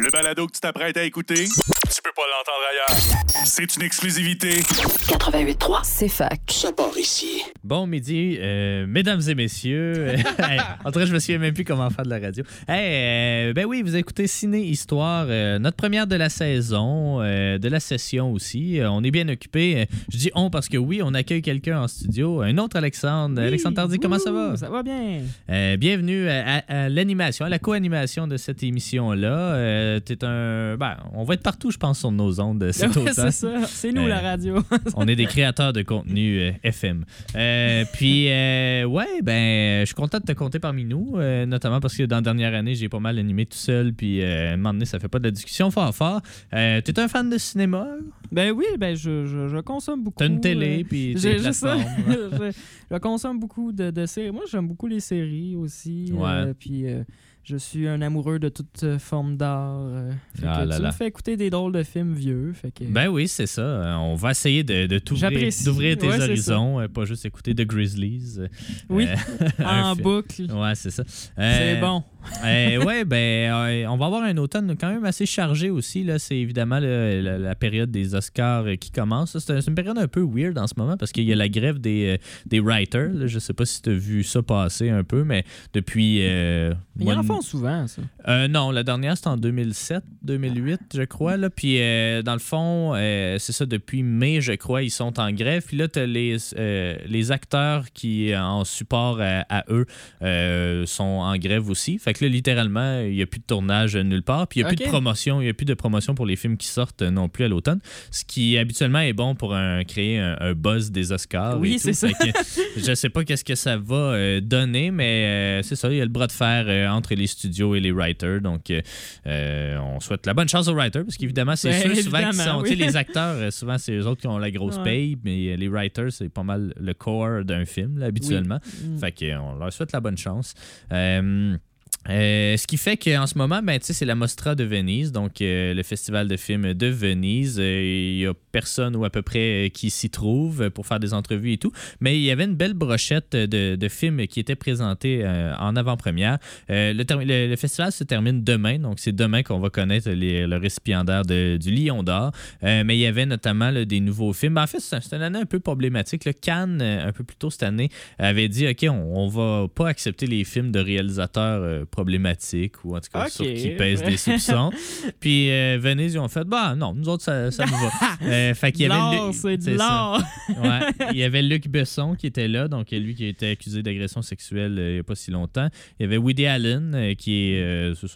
Le balado que tu t'apprêtes à écouter, tu peux pas l'entendre ailleurs. C'est une exclusivité. 88.3, c'est fac. Ça part ici. Bon midi, euh, mesdames et messieurs. Hey, en tout cas, je me souviens même plus comment faire de la radio. Hey, euh, ben oui, vous écoutez Ciné Histoire, euh, notre première de la saison, euh, de la session aussi. Euh, on est bien occupé. Je dis on parce que oui, on accueille quelqu'un en studio, un autre Alexandre. Alexandre Tardy, comment ça va? Ça va bien. Euh, bienvenue à, à- à l'animation, à la co-animation de cette émission-là. Euh, t'es un. Ben, on va être partout, je pense, sur nos ondes cet Ouais, automne. c'est ça. C'est nous Euh, la radio. On est des créateurs de contenu euh, FM. Euh, puis, euh, ouais, ben, je suis content de te compter parmi nous, euh, notamment parce que dans la dernière année, j'ai pas mal animé tout seul, puis euh, à un moment donné, ça fait pas de la discussion fort fort. Euh, T'es un fan de cinéma? ben oui, ben je, je, je consomme beaucoup. T'as une télé, euh, puis j'ai- ça. je, je consomme beaucoup de, de séries. Moi, j'aime beaucoup les séries aussi. Ouais. euh, puis euh, je suis un amoureux de toute euh, forme d'art. euh, Ah tu là. me fais écouter des drôles de films vieux. Fait que, Ben oui, c'est ça. Euh, On va essayer de, de d'ouvrir tes Ouais, horizons, pas juste écouter The Grizzlies. oui, en film. boucle. Ouais, c'est ça. C'est bon. Euh, ouais, ben, euh, on va avoir un automne quand même assez chargé aussi. Là. C'est évidemment le- la, la période des Oscars euh, qui commence. C'est, un- c'est une période un peu weird en ce moment parce qu'il y a la grève des, des writers. là. Je sais pas si tu as vu ça passer un peu, mais depuis. euh, Ils en font souvent, ça. euh, non, la dernière, c'était en 2007, 2008, je crois. Là. Puis, euh, dans le fond, euh, c'est ça, depuis mai, je crois, ils sont en grève. Puis là, tu as les, euh, les acteurs qui, en support à, à eux, sont en grève aussi. Fait que là, littéralement, il n'y a plus de tournage nulle part. Puis, il n'y a plus de promotion. Il n'y a plus de promotion pour les films qui sortent non plus à l'automne. Ce qui, habituellement, est bon pour un- créer un, un buzz des Oscars. Oui, c'est ça. Fait que je sais pas qu'est-ce que ça va donner, mais c'est ça, il y a le bras de fer entre les studios et les writers. Donc, on souhaite la bonne chance aux writers, parce qu'évidemment, c'est Ben, sûr, souvent, évidemment, sont, oui. les acteurs, euh, souvent, c'est eux autres qui ont la grosse Ouais. paye, mais euh, les writers, c'est pas mal le core d'un film, là, habituellement. Mm. Fait qu'on leur souhaite la bonne chance. Euh, euh, ce qui fait qu'en ce moment, ben, c'est la Mostra de Venise, donc euh, le festival de films de Venise. Euh, Il y a personne ou à peu près euh, qui s'y trouve pour faire des entrevues et tout. Mais il y avait une belle brochette de, de films qui étaient présentés euh, en avant-première. Euh, le, le- festival se termine demain, donc c'est demain qu'on va connaître les- le récipiendaire du Lion d'Or. Euh, mais il y avait notamment des nouveaux films. En fait, c'est une année un peu problématique. Le Cannes, euh, un peu plus tôt cette année, avait dit OK, on, on va pas accepter les films de réalisateurs euh, problématiques ou en tout cas sur qui pèsent des soupçons. Puis euh, Venise, ils ont fait bah non, nous autres, ça, ça nous va. Euh, fait qu'il y avait Luc- c'est. Ouais. Il y avait Luc Besson qui était là, donc lui qui a été accusé d'agression sexuelle euh, il n'y a pas si longtemps. Il y avait Woody Allen euh, qui est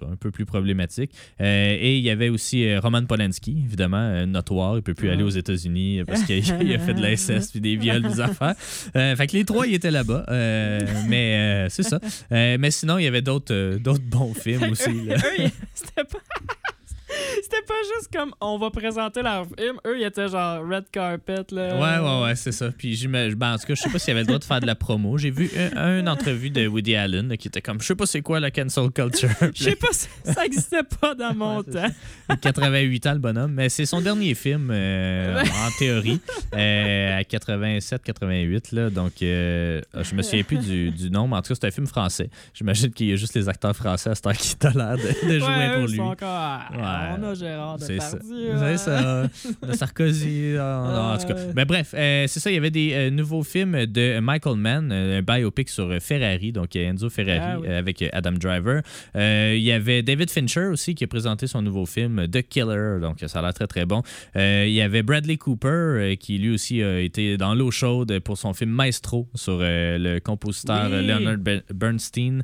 un peu plus problématique. Et il y avait aussi Roman Polanski, évidemment, notoire. Il peut plus Ouais. aller aux États-Unis parce qu'il il a fait de l'inceste puis des viols, des affaires. Fait que les trois, ils étaient là-bas. Mais c'est ça. Mais sinon, il y avait d'autres d'autres bons films aussi. Pas juste comme on va présenter leur film. Eux, ils étaient genre red carpet. Là. Ouais, ouais, ouais, c'est ça. Puis j'imagine, ben, en tout cas, je sais pas s'il avait le droit de faire de la promo. J'ai vu un, une entrevue de Woody Allen là, qui était comme, je sais pas c'est quoi la cancel culture. Je sais pas si ça existait pas dans mon Ouais, temps. Il a 88 ans, le bonhomme. Mais c'est son dernier film, euh, en théorie, euh, à 87-88. Là, donc, euh, je me souviens plus du, du nom, mais en tout cas, c'est un film français. J'imagine qu'il y a juste les acteurs français à ce temps qui tolèrent de, de jouer Ouais, pour ils lui. sont encore. Ouais. On a Gérard C'est ça. Depardieu. C'est ça. De Sarkozy. euh, non, en tout cas. Mais bref, euh, c'est ça. Il y avait des euh, nouveaux films de Michael Mann, euh, un biopic sur Ferrari, donc Enzo Ferrari, Ah oui. avec Adam Driver. Il y avait David Fincher aussi qui a présenté son nouveau film The Killer, donc ça a l'air très très bon. Il y avait Bradley Cooper qui lui aussi a été dans l'eau chaude pour son film Maestro sur le compositeur Oui. Leonard Be- Bernstein,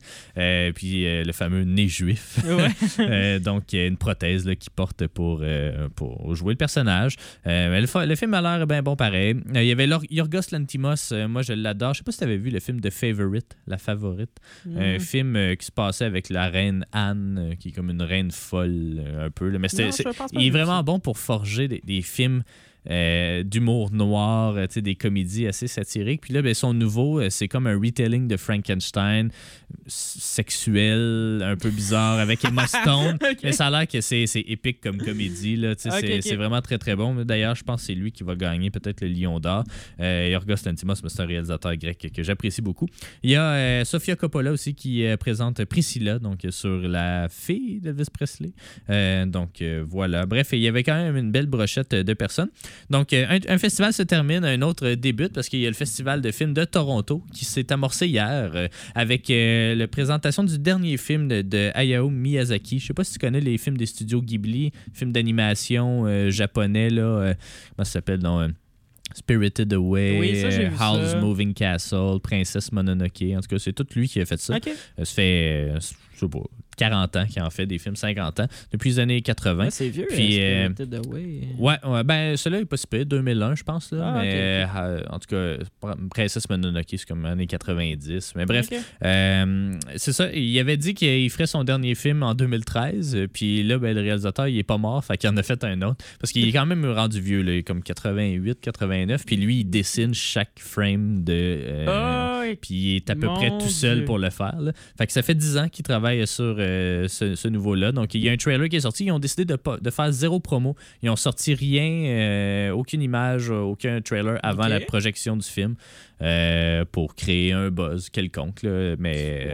puis le fameux nez juif. Ouais. Donc, il y a une prothèse là, qui porte pour, euh, pour jouer le personnage. Euh, le, film a l'air bien bon pareil. Euh, il y avait Yorgos Lantimos, moi je l'adore. Je sais pas si tu avais vu le film The Favorite, La Favorite. Un film qui se passait avec la reine Anne, qui est comme une reine folle un peu. là. Mais Non, il est vraiment ça. bon pour forger des, des films euh, d'humour noir, euh, des comédies assez satiriques. Puis là, ben, son nouveau, euh, c'est comme un retelling de Frankenstein, sexuel, un peu bizarre, avec Emma Stone. Mais ça a l'air que c'est c'est épique comme comédie. Là, tu sais, Ok, c'est ok. c'est vraiment très très bon. D'ailleurs, je pense que c'est lui qui va gagner peut-être le Lion d'Or. Euh, Yorgos Lanthimos, mais c'est un réalisateur grec que, j'apprécie beaucoup. Il y a Sofia Coppola aussi qui présente Priscilla, donc sur la fille d'Elvis Presley. Donc voilà. Bref, il y avait quand même une belle brochette de personnes. Donc euh, un, un festival se termine, un autre débute parce qu'il y a le Festival de films de Toronto qui s'est amorcé hier euh, avec euh, la présentation du dernier film de, de Hayao Miyazaki. Je sais pas si tu connais les films des studios Ghibli, films d'animation euh, japonais, là. euh, comment ça s'appelle? non, Spirited Away, Oui, ça, Howl's ça. Moving Castle, Princesse Mononoke. En tout cas, c'est tout lui qui a fait ça. Ok. Euh, Ça fait, je sais pas, 40 ans qu'il en fait des films, 50 ans, depuis les années 80. Ouais, c'est vieux. Puis, euh, euh. Ouais, ouais, ben celui-là est pas si pire, 2001 je pense. Là, Ah, mais euh, en tout cas, Pr- Princesse Mononoke, c'est comme années 90. Mais bref, euh, c'est ça. Il avait dit qu'il ferait son dernier film en 2013. euh, Puis là, ben, le réalisateur, il est pas mort. Fait qu'il en a fait un autre. Parce qu'il est quand même rendu vieux, là, comme 88, 89. Puis lui, il dessine chaque frame de. euh, Ah, puis il est à peu près tout seul Dieu. pour le faire. là. Fait que ça fait 10 ans qu'il travaille sur euh, ce, ce nouveau-là. Donc, il y a un trailer qui est sorti. Ils ont décidé de, faire zéro promo. Ils ont sorti rien, euh, aucune image, aucun trailer avant la projection du film euh, pour créer un buzz quelconque. là. Mais.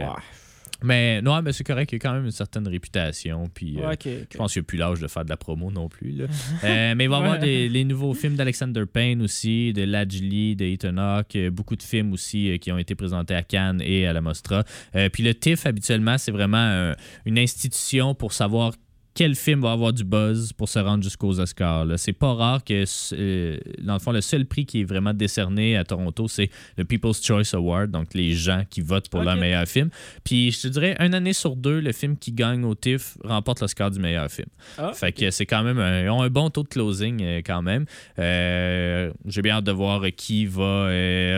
Mais non, mais c'est correct. Il y a quand même une certaine réputation. Puis, euh, Ouais, je pense qu'il n'y a plus l'âge de faire de la promo non plus. là. Euh, mais il va y avoir des- les nouveaux films d'Alexander Payne aussi, de Ladjli, de Ethan Hawke, euh, beaucoup de films aussi euh, qui ont été présentés à Cannes et à la Mostra. Euh, puis le TIFF, habituellement, c'est vraiment un- une institution pour savoir quel film va avoir du buzz pour se rendre jusqu'aux Oscars. C'est pas rare que, euh, dans le fond, le seul prix qui est vraiment décerné à Toronto, c'est le People's Choice Award, donc les gens qui votent pour leur Ok. meilleur film. Puis je te dirais, une année sur deux, le film qui gagne au TIFF remporte l'Oscar du meilleur film. Ah, Fait que c'est quand même un, ils ont un bon taux de closing euh, quand même. Euh, J'ai bien hâte de voir qui va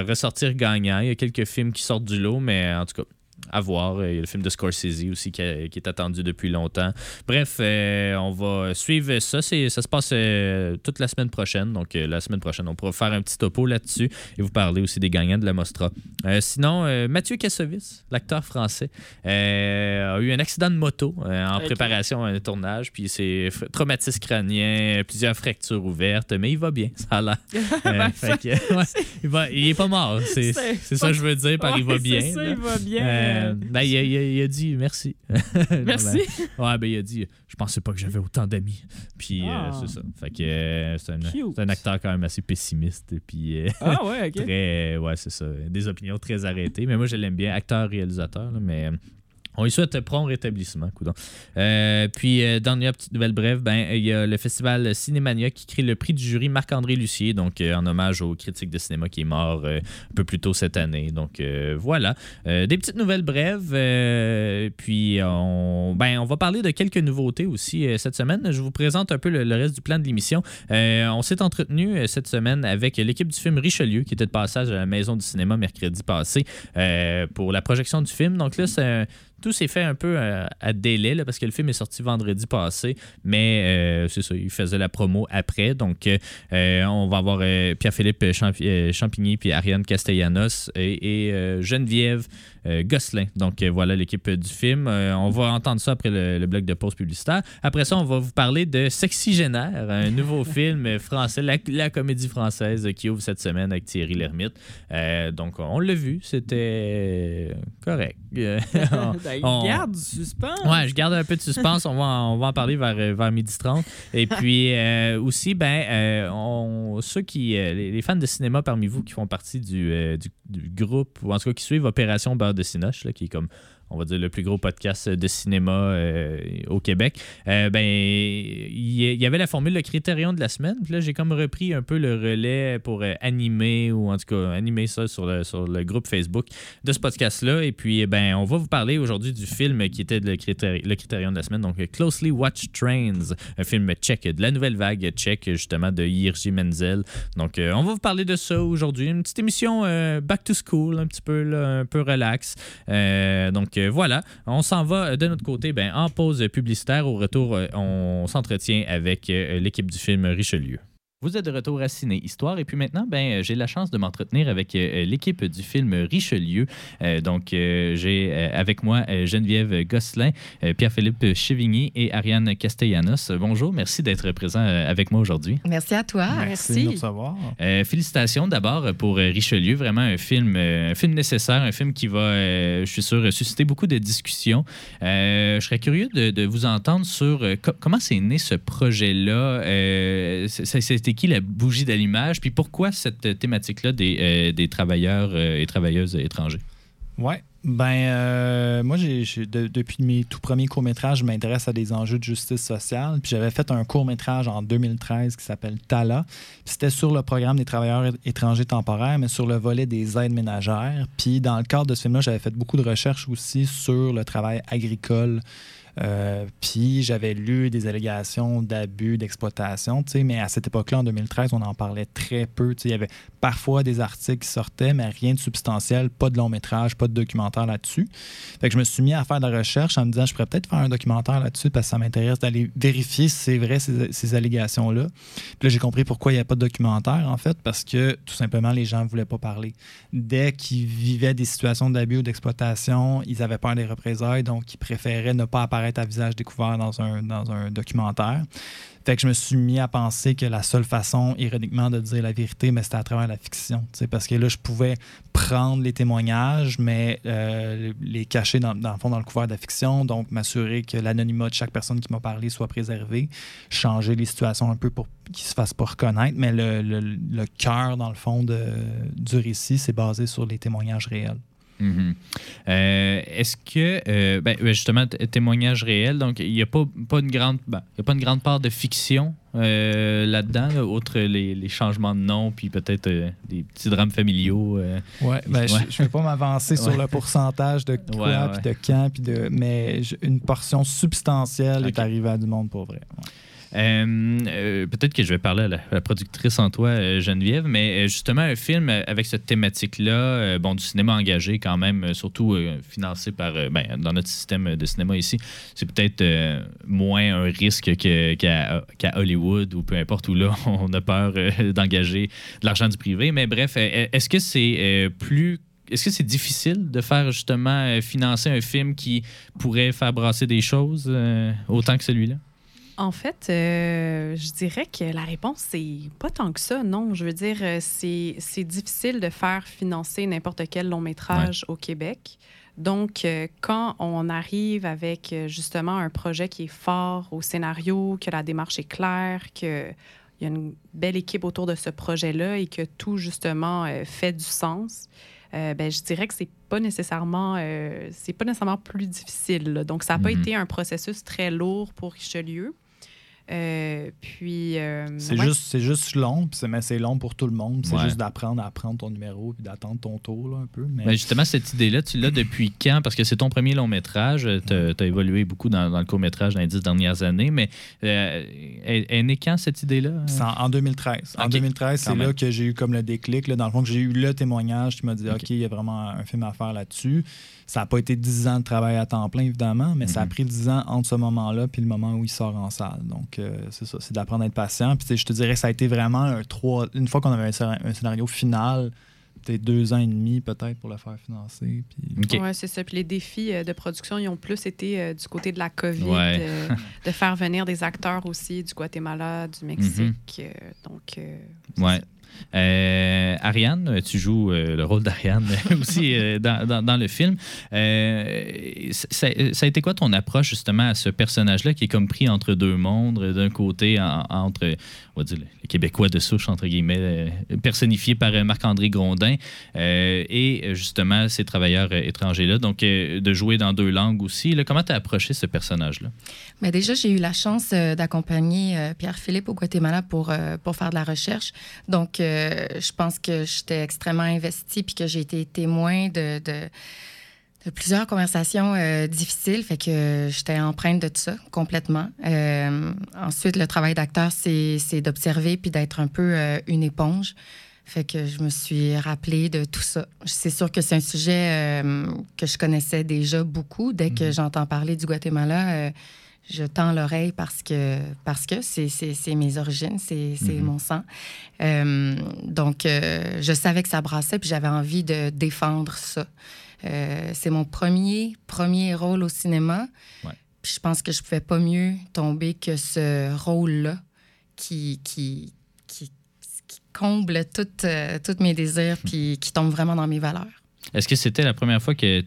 ressortir gagnant. Il y a quelques films qui sortent du lot, mais en tout cas. À voir. Il y a le film de Scorsese aussi qui, a- qui est attendu depuis longtemps. Bref, euh, on va suivre ça. C'est- Ça se passe euh, toute la semaine prochaine. Donc, euh, la semaine prochaine, on pourra faire un petit topo là-dessus et vous parler aussi des gagnants de la Mostra. Sinon, Mathieu Kassovitz, l'acteur français, a eu un accident de moto en préparation à un tournage. Puis c'est traumatisme crânien, plusieurs fractures ouvertes, mais il va bien, ça a l'air. Ben, fait que, ouais, il, va, il est pas mort. C'est C'est c'est ça que je veux dire par il va Ouais, bien. c'est ça, là. il va bien. Euh, ben, il, a, il a- il a dit merci. Merci. Ben, ouais, ben il a dit je pensais pas que j'avais autant d'amis. Puis euh, Ah. c'est ça. Fait que euh, c'est un, Cute. c'est un acteur quand même assez pessimiste. Puis Ah ouais, ok. très. Ouais, c'est ça. Des opinions très arrêtées. Mais moi, je l'aime bien. Acteur-réalisateur, là, mais. Euh, On lui souhaite prompt rétablissement. Euh, puis, euh, dernière petite nouvelle brève, ben, il y a le festival Cinémania qui crée le prix du jury Marc-André Lucier, donc euh, en hommage au critique de cinéma qui est mort euh, un peu plus tôt cette année. Donc, euh, voilà. Euh, des petites nouvelles brèves. euh, puis, on, ben, on va parler de quelques nouveautés aussi euh, cette semaine. Je vous présente un peu le, le reste du plan de l'émission. Euh, on s'est entretenu euh, cette semaine avec l'équipe du film Richelieu qui était de passage à la Maison du cinéma mercredi passé euh, pour la projection du film. Donc là, c'est tout s'est fait un peu euh, à délai parce que le film est sorti vendredi passé, mais euh, c'est ça, il faisait la promo après. Donc, euh, on va avoir Pierre-Philippe Champ- Champigny puis Ariane Castellanos et, Geneviève Gosselin. Donc, euh, voilà l'équipe du film. Euh, on va entendre ça après le, le bloc de pause publicitaire. Après ça, on va vous parler de Sexygénaire, un nouveau film français, la, la comédie française qui ouvre cette semaine avec Thierry Lhermitte. Euh, donc, on l'a vu, c'était correct. Ben, On- Garde du suspense. Ouais, je garde un peu de suspense. On va en, on va en parler vers, euh, vers midi 30. Et puis euh, aussi, ben, euh, on, ceux qui, euh, les, fans de cinéma parmi vous qui font partie du, euh, du, du groupe, ou en tout cas qui suivent Opération Beurre de Cinoche, là, qui est comme on va dire le plus gros podcast de cinéma euh, au Québec, euh, ben il y, avait la formule le critérium de la semaine. Là, j'ai comme repris un peu le relais pour euh, animer ou en tout cas animer ça sur le, sur le groupe Facebook de ce podcast-là. Et puis, eh ben, on va vous parler aujourd'hui du film qui était le, le critérium de la semaine, donc Closely Watched Trains, un film tchèque, de la nouvelle vague tchèque, justement, de Jirji Menzel. Donc, on va vous parler de ça aujourd'hui. Une petite émission back to school, un petit peu, un peu relax. Donc, euh, voilà, on s'en va de notre côté ben, en pause publicitaire. Au retour, euh, on s'entretient avec euh, l'équipe du film Richelieu. Vous êtes de retour à Ciné Histoire et puis maintenant, ben, euh, j'ai la chance de m'entretenir avec euh, l'équipe du film Richelieu. Euh, donc, j'ai avec moi Geneviève Gosselin, Pierre-Philippe Chevigny et Ariane Castellanos. Bonjour, merci d'être présent avec moi aujourd'hui. Merci à toi. Merci, de nous recevoir. félicitations d'abord pour Richelieu, vraiment un film, un film nécessaire, un film qui va, je suis sûr, susciter beaucoup de discussions. je serais curieux de, vous entendre sur comment c'est né ce projet-là? C'était qui la bougie d'allumage, puis pourquoi cette thématique-là des, euh, des travailleurs euh, et travailleuses étrangers? Oui. Ben, euh, moi, j'ai, depuis mes tout premiers courts-métrages, je m'intéresse à des enjeux de justice sociale. Puis j'avais fait un court-métrage en 2013 qui s'appelle Tala. C'était sur le programme des travailleurs étrangers temporaires, mais sur le volet des aides ménagères. Puis dans le cadre de ce film-là, j'avais fait beaucoup de recherches aussi sur le travail agricole euh, puis j'avais lu des allégations d'abus, d'exploitation, mais à cette époque-là, en 2013, on en parlait très peu. Il y avait parfois des articles qui sortaient, mais rien de substantiel, pas de long métrage, pas de documentaire là-dessus. Fait que je me suis mis à faire de la recherche en me disant, je pourrais peut-être faire un documentaire là-dessus parce que ça m'intéresse d'aller vérifier si c'est vrai ces, allégations-là. Puis là, j'ai compris pourquoi il n'y a pas de documentaire, en fait, parce que tout simplement, les gens ne voulaient pas parler. Dès qu'ils vivaient des situations d'abus ou d'exploitation, ils avaient peur des représailles, donc ils préféraient ne pas apparaître à visage découvert dans un, dans un documentaire. Fait je me suis mis à penser que la seule façon, ironiquement, de dire la vérité, mais c'était à travers la fiction. Parce que là, je pouvais prendre les témoignages, mais euh, les cacher dans, le fond dans le couvert de la fiction, donc m'assurer que l'anonymat de chaque personne qui m'a parlé soit préservé, changer les situations un peu pour qu'ils se fassent pas reconnaître, mais le, cœur, dans le fond, du récit, c'est basé sur les témoignages réels. Mhm. Euh, est-ce que, euh, ben, justement, témoignage réel, donc il n'y a pas, pas, une grande, ben, a pas une grande part de fiction euh, là-dedans, outre les, changements de nom, puis peut-être des petits drames familiaux. oui, ben, je ne vais pas m'avancer sur le pourcentage de quoi, puis de quand, puis de, mais une portion substantielle est arrivée à du monde pour vrai. Euh, peut-être que je vais parler à la, productrice en toi, euh, Geneviève, mais justement, un film avec cette thématique-là, bon, du cinéma engagé quand même, surtout financé par, ben, dans notre système de cinéma ici, c'est peut-être moins un risque qu'à Hollywood ou peu importe où là, on a peur d'engager de l'argent du privé. Mais bref, est-ce que c'est plus est-ce que c'est difficile de faire justement financer un film qui pourrait faire brasser des choses autant que celui-là? En fait, euh, je dirais que la réponse, c'est pas tant que ça, non. Je veux dire, euh, c'est difficile de faire financer n'importe quel long métrage au Québec. Donc, euh, quand on arrive avec justement un projet qui est fort au scénario, que la démarche est claire, qu'il y a une belle équipe autour de ce projet-là et que tout justement fait du sens, ben, je dirais que c'est pas nécessairement c'est pas nécessairement plus difficile. Donc, ça n'a pas mm-hmm. été un processus très lourd pour Richelieu. Euh, puis. Euh, c'est juste, c'est juste long, mais c'est long pour tout le monde. C'est juste d'apprendre à prendre ton numéro puis d'attendre ton tour là, un peu. Mais... Ben, justement, cette idée-là, tu l'as depuis quand? Parce que c'est ton premier long métrage. Tu as, évolué beaucoup dans, le court métrage dans les dix dernières années, mais euh, elle, est née quand cette idée-là? En, en, 2013. En 2013, c'est là que j'ai eu comme le déclic. Là, dans le fond, que j'ai eu le témoignage qui m'a dit OK, il y a vraiment un film à faire là-dessus. Ça n'a pas été 10 ans de travail à temps plein, évidemment, mais ça a mhm. pris 10 ans entre ce moment-là puis le moment où il sort en salle. Donc, euh, c'est ça, c'est d'apprendre à être patient. Puis, je te dirais, ça a été vraiment un trois. Une fois qu'on avait un, scénario final, peut-être deux ans et demi peut-être pour le faire financer. Puis... Oui, c'est ça. Puis les défis euh, de production, ils ont plus été euh, du côté de la COVID, de faire venir des acteurs aussi du Guatemala, du Mexique. Mhm. donc, ouais. Euh, Ariane, tu joues euh, le rôle d'Ariane aussi euh, dans, le film. Ça, a été quoi ton approche justement à ce personnage-là qui est comme pris entre deux mondes, d'un côté entre on va dire, les Québécois de souche, entre guillemets, personnifiés par Marc-André Grondin, et justement ces travailleurs étrangers-là. Donc, de jouer dans deux langues aussi. comment tu as approché ce personnage-là? Mais déjà, j'ai eu la chance d'accompagner Pierre-Philippe au Guatemala pour, pour faire de la recherche. Donc, je pense que j'étais extrêmement investie puis que j'ai été témoin de, de, plusieurs conversations euh, difficiles. Fait que j'étais empreinte de tout ça complètement. Euh, ensuite, le travail d'acteur, c'est d'observer puis d'être un peu euh, une éponge. Fait que je me suis rappelée de tout ça. C'est sûr que c'est un sujet que je connaissais déjà beaucoup. Dès que mm-hmm. j'entends parler du Guatemala, je tends l'oreille parce que parce que c'est, c'est, mes origines, c'est, c'est Mhm. mon sang. Euh, donc, euh, je savais que ça brassait, puis j'avais envie de défendre ça. Euh, c'est mon premier, premier rôle au cinéma. Ouais. Puis je pense que je pouvais pas mieux tomber que ce rôle-là qui, qui, qui, qui comble toutes, euh, tous mes désirs, puis qui tombe vraiment dans mes valeurs. Est-ce que c'était la première fois que,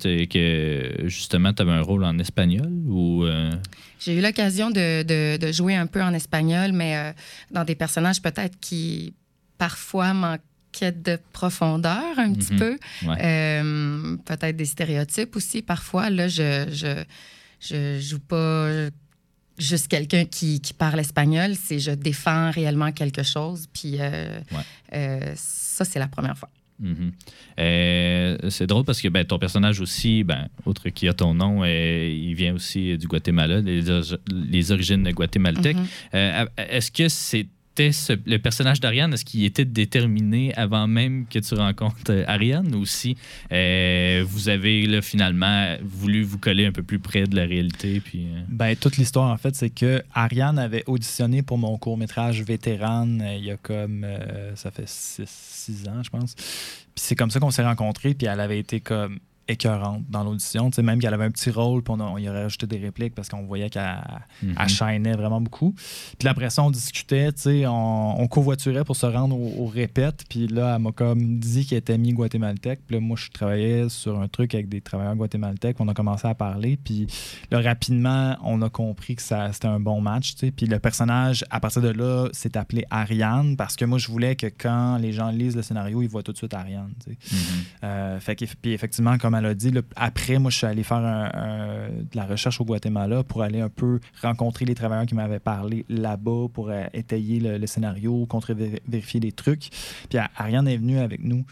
justement tu avais un rôle en espagnol ou euh, J'ai eu l'occasion de, de- de jouer un peu en espagnol, mais euh, dans des personnages peut-être qui parfois manquaient de profondeur un petit Mhm. peu. Ouais. Euh, peut-être des stéréotypes aussi. Parfois, là, je, je, je joue pas juste quelqu'un qui, qui parle espagnol, c'est je défends réellement quelque chose. Puis Ouais. ça, c'est la première fois. Mhm. Euh, c'est drôle parce que ben, ton personnage aussi, ben, outre qu'il a ton nom, euh, il vient aussi du Guatemala, les, origi- les origines guatémaltèques. Mhm. Euh, Est-ce que le personnage d'Ariane, est-ce qu'il était déterminé avant même que tu rencontres euh, Ariane? Ou si euh, vous avez finalement voulu vous coller un peu plus près de la réalité? Puis, euh, Ben, toute l'histoire, en fait, c'est que Ariane avait auditionné pour mon court-métrage Vétérane il y a comme. ça fait six ans, je pense. Puis c'est comme ça qu'on s'est rencontrés, puis elle avait été comme écœurante dans l'audition. Tu sais, même qu'elle avait un petit rôle, puis on, a- on y aurait rajouté des répliques parce qu'on voyait qu'elle elle shinait vraiment beaucoup. Puis après ça, on discutait, tu sais, on, on covoiturait pour se rendre au, au répète. Puis là, elle m'a comme dit qu'elle était mi-guatémaltèque. Puis là, moi, je travaillais sur un truc avec des travailleurs guatémaltèques. On a commencé à parler. Puis là, rapidement, on a compris que ça, c'était un bon match, tu sais. Puis le personnage, à partir de là, s'est appelé Ariane parce que moi, je voulais que quand les gens lisent le scénario, ils voient tout de suite Ariane, tu sais. Mhm. Euh, fait que- puis effectivement, comme elle a dit, là, après, moi, je suis allé faire un- un- de la recherche au Guatemala pour aller un peu rencontrer les travailleurs qui m'avaient parlé là-bas pour euh, étayer le, le scénario, contre-vérifier des trucs. Puis Ariane est venue avec nous.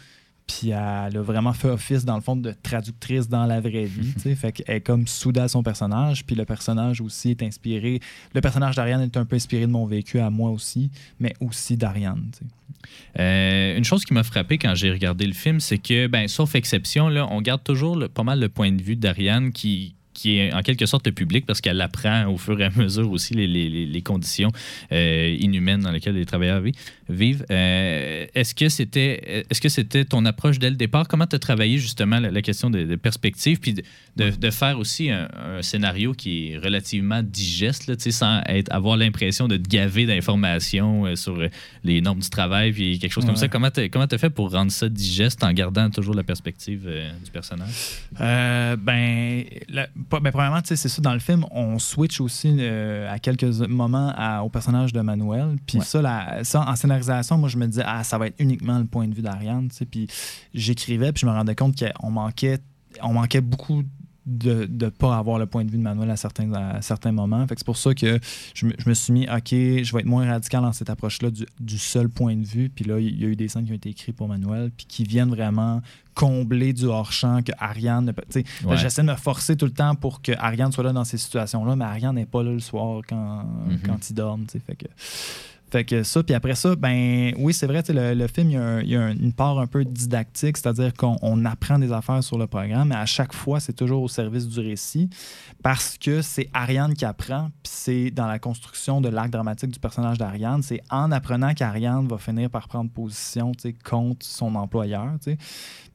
Puis elle a vraiment fait office, dans le fond, de traductrice dans la vraie vie. fait qu'elle est comme soudée à son personnage. Puis le personnage aussi est inspiré. Le personnage d'Ariane est un peu inspiré de mon vécu à moi aussi, mais aussi d'Ariane. Euh, une chose qui m'a frappé quand j'ai regardé le film, c'est que, ben, sauf exception, on garde toujours le- pas mal le point de vue d'Ariane qui qui est en quelque sorte le public parce qu'elle apprend au fur et à mesure aussi les, les- conditions euh, inhumaines dans lesquelles les travailleurs vi- vivent. Euh, est-ce que c'était est-ce que c'était ton approche dès le départ? Comment tu as travaillé justement la, la question de, de perspective puis de, de- de faire aussi un, un scénario qui est relativement digeste là, sans être, avoir l'impression de te gaver d'informations euh, sur les normes du travail puis quelque chose comme Ouais. ça. Comment tu as fait pour rendre ça digeste en gardant toujours la perspective euh, du personnage? Ben, la- ben, premièrement, c'est ça, dans le film, on switch aussi euh, à quelques moments à- au personnage de Manuel. Puis Ouais. ça, la- ça, en scénarisation, moi, je me disais, ah, ça va être uniquement le point de vue d'Ariane. tu sais. Puis j'écrivais, puis je me rendais compte qu'on manquait, on manquait beaucoup de ne pas avoir le point de vue de Manuel à certains, à certains moments. Fait que c'est pour ça que je me, je me suis mis, OK, je vais être moins radical dans cette approche-là du, du seul point de vue. Puis là, il y a eu des scènes qui ont été écrites pour Manuel, puis qui viennent vraiment combler du hors-champ que Ariane ne peut. Ouais. J'essaie de me forcer tout le temps pour que Ariane soit là dans ces situations-là, mais Ariane n'est pas là le soir quand, Mhm. quand il sais. Fait que, fait que ça, puis après ça, ben oui, c'est vrai, le, le film, il y a, une part un peu didactique, c'est-à-dire qu'on on apprend des affaires sur le programme, mais à chaque fois, c'est toujours au service du récit parce que c'est Ariane qui apprend, puis c'est dans la construction de l'arc dramatique du personnage d'Ariane, c'est en apprenant qu'Ariane va finir par prendre position contre son employeur.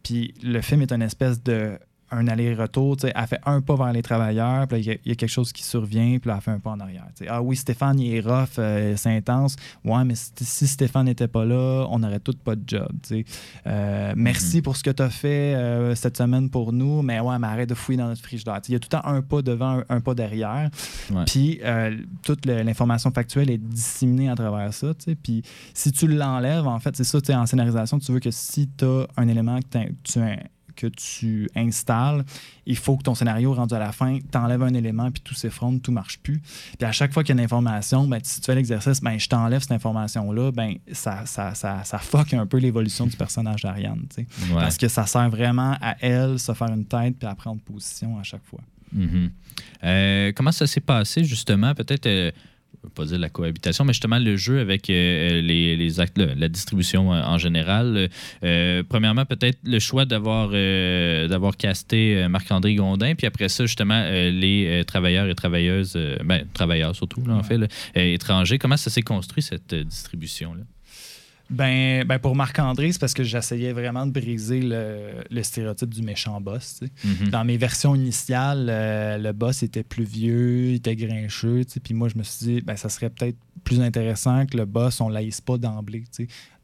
Puis le film est une espèce de un aller-retour, tu sais, elle fait un pas vers les travailleurs, puis il y a- il y, a quelque chose qui survient, puis là, elle fait un pas en arrière. tu sais. Ah oui, Stéphane, il est rough, euh, c'est intense. Ouais, mais si, Stéphane n'était pas là, on n'aurait tous pas de job. tu sais. Euh, merci pour ce que tu as fait euh, cette semaine pour nous, mais ouais, mais arrête de fouiller dans notre frigidaire. Tu sais, Il y a tout le temps un pas devant, un, un pas derrière. Puis euh, toute l'information factuelle est disséminée à travers ça. tu sais. Puis si tu l'enlèves, en fait, c'est ça, tu sais, en scénarisation, tu veux que si tu as un élément que, tu, que tu installes, il faut que ton scénario rendu à la fin, t'enlèves un élément, puis tout s'effondre, tout marche plus. Puis à chaque fois qu'il y a une information, ben, si tu fais l'exercice, ben, je t'enlève cette information-là, ben, ça, ça, ça, ça fuck un peu l'évolution du personnage d'Ariane. Ouais. Parce que ça sert vraiment à elle se faire une tête puis à prendre position à chaque fois. Mhm. Euh, comment ça s'est passé, justement? Peut-être, euh, pas dire la cohabitation, mais justement le jeu avec euh, les, les actes, la, la distribution euh, en général. Euh, premièrement, peut-être le choix d'avoir d'avoir casté Marc-André Gondin, puis après ça, justement, les travailleurs et travailleuses, ben, travailleurs surtout, là, en fait, là, étrangers. Comment ça s'est construit, cette distribution-là? Ben, ben pour Marc-André, c'est parce que j'essayais vraiment de briser le, le stéréotype du méchant boss. Mhm. Dans mes versions initiales, euh, le boss était plus vieux, il était grincheux. Puis moi, je me suis dit, ben, ça serait peut-être plus intéressant que le boss, on ne l'aïsse pas d'emblée.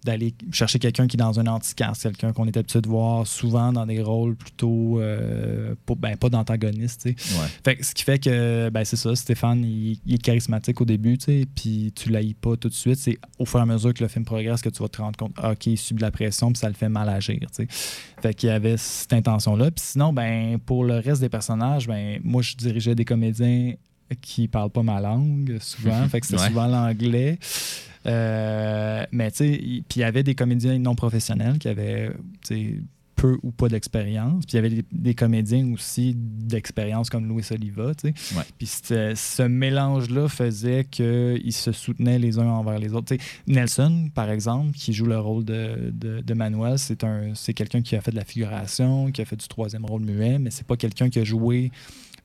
D'aller chercher quelqu'un qui est dans un anticaste, quelqu'un qu'on est habitué de voir souvent dans des rôles plutôt. euh, ben, pas d'antagoniste. Ouais. Fait que ce qui fait que, ben, c'est ça, Stéphane, il, il est charismatique au début, puis tu l'haïs pas tout de suite. C'est au fur et à mesure que le film progresse que tu vas te rendre compte, ah, OK, il subit de la pression, puis ça le fait mal agir, tu sais. Fait qu'il y avait cette intention-là. Puis sinon, ben, pour le reste des personnages, ben, moi, je dirigeais des comédiens qui parlent pas ma langue, souvent. fait que c'est Ouais. souvent l'anglais. Euh, mais tu sais, il- puis il y avait des comédiens non professionnels qui avaient, peu ou pas d'expérience. Puis il y avait des, des comédiens aussi d'expérience comme Louis Oliva, tu sais. Ouais. Puis ce, mélange-là faisait qu'ils se soutenaient les uns envers les autres. Nelson, par exemple, qui joue le rôle de, de, de Manuel, c'est un c'est quelqu'un qui a fait de la figuration, qui a fait du troisième rôle muet, mais c'est pas quelqu'un qui a joué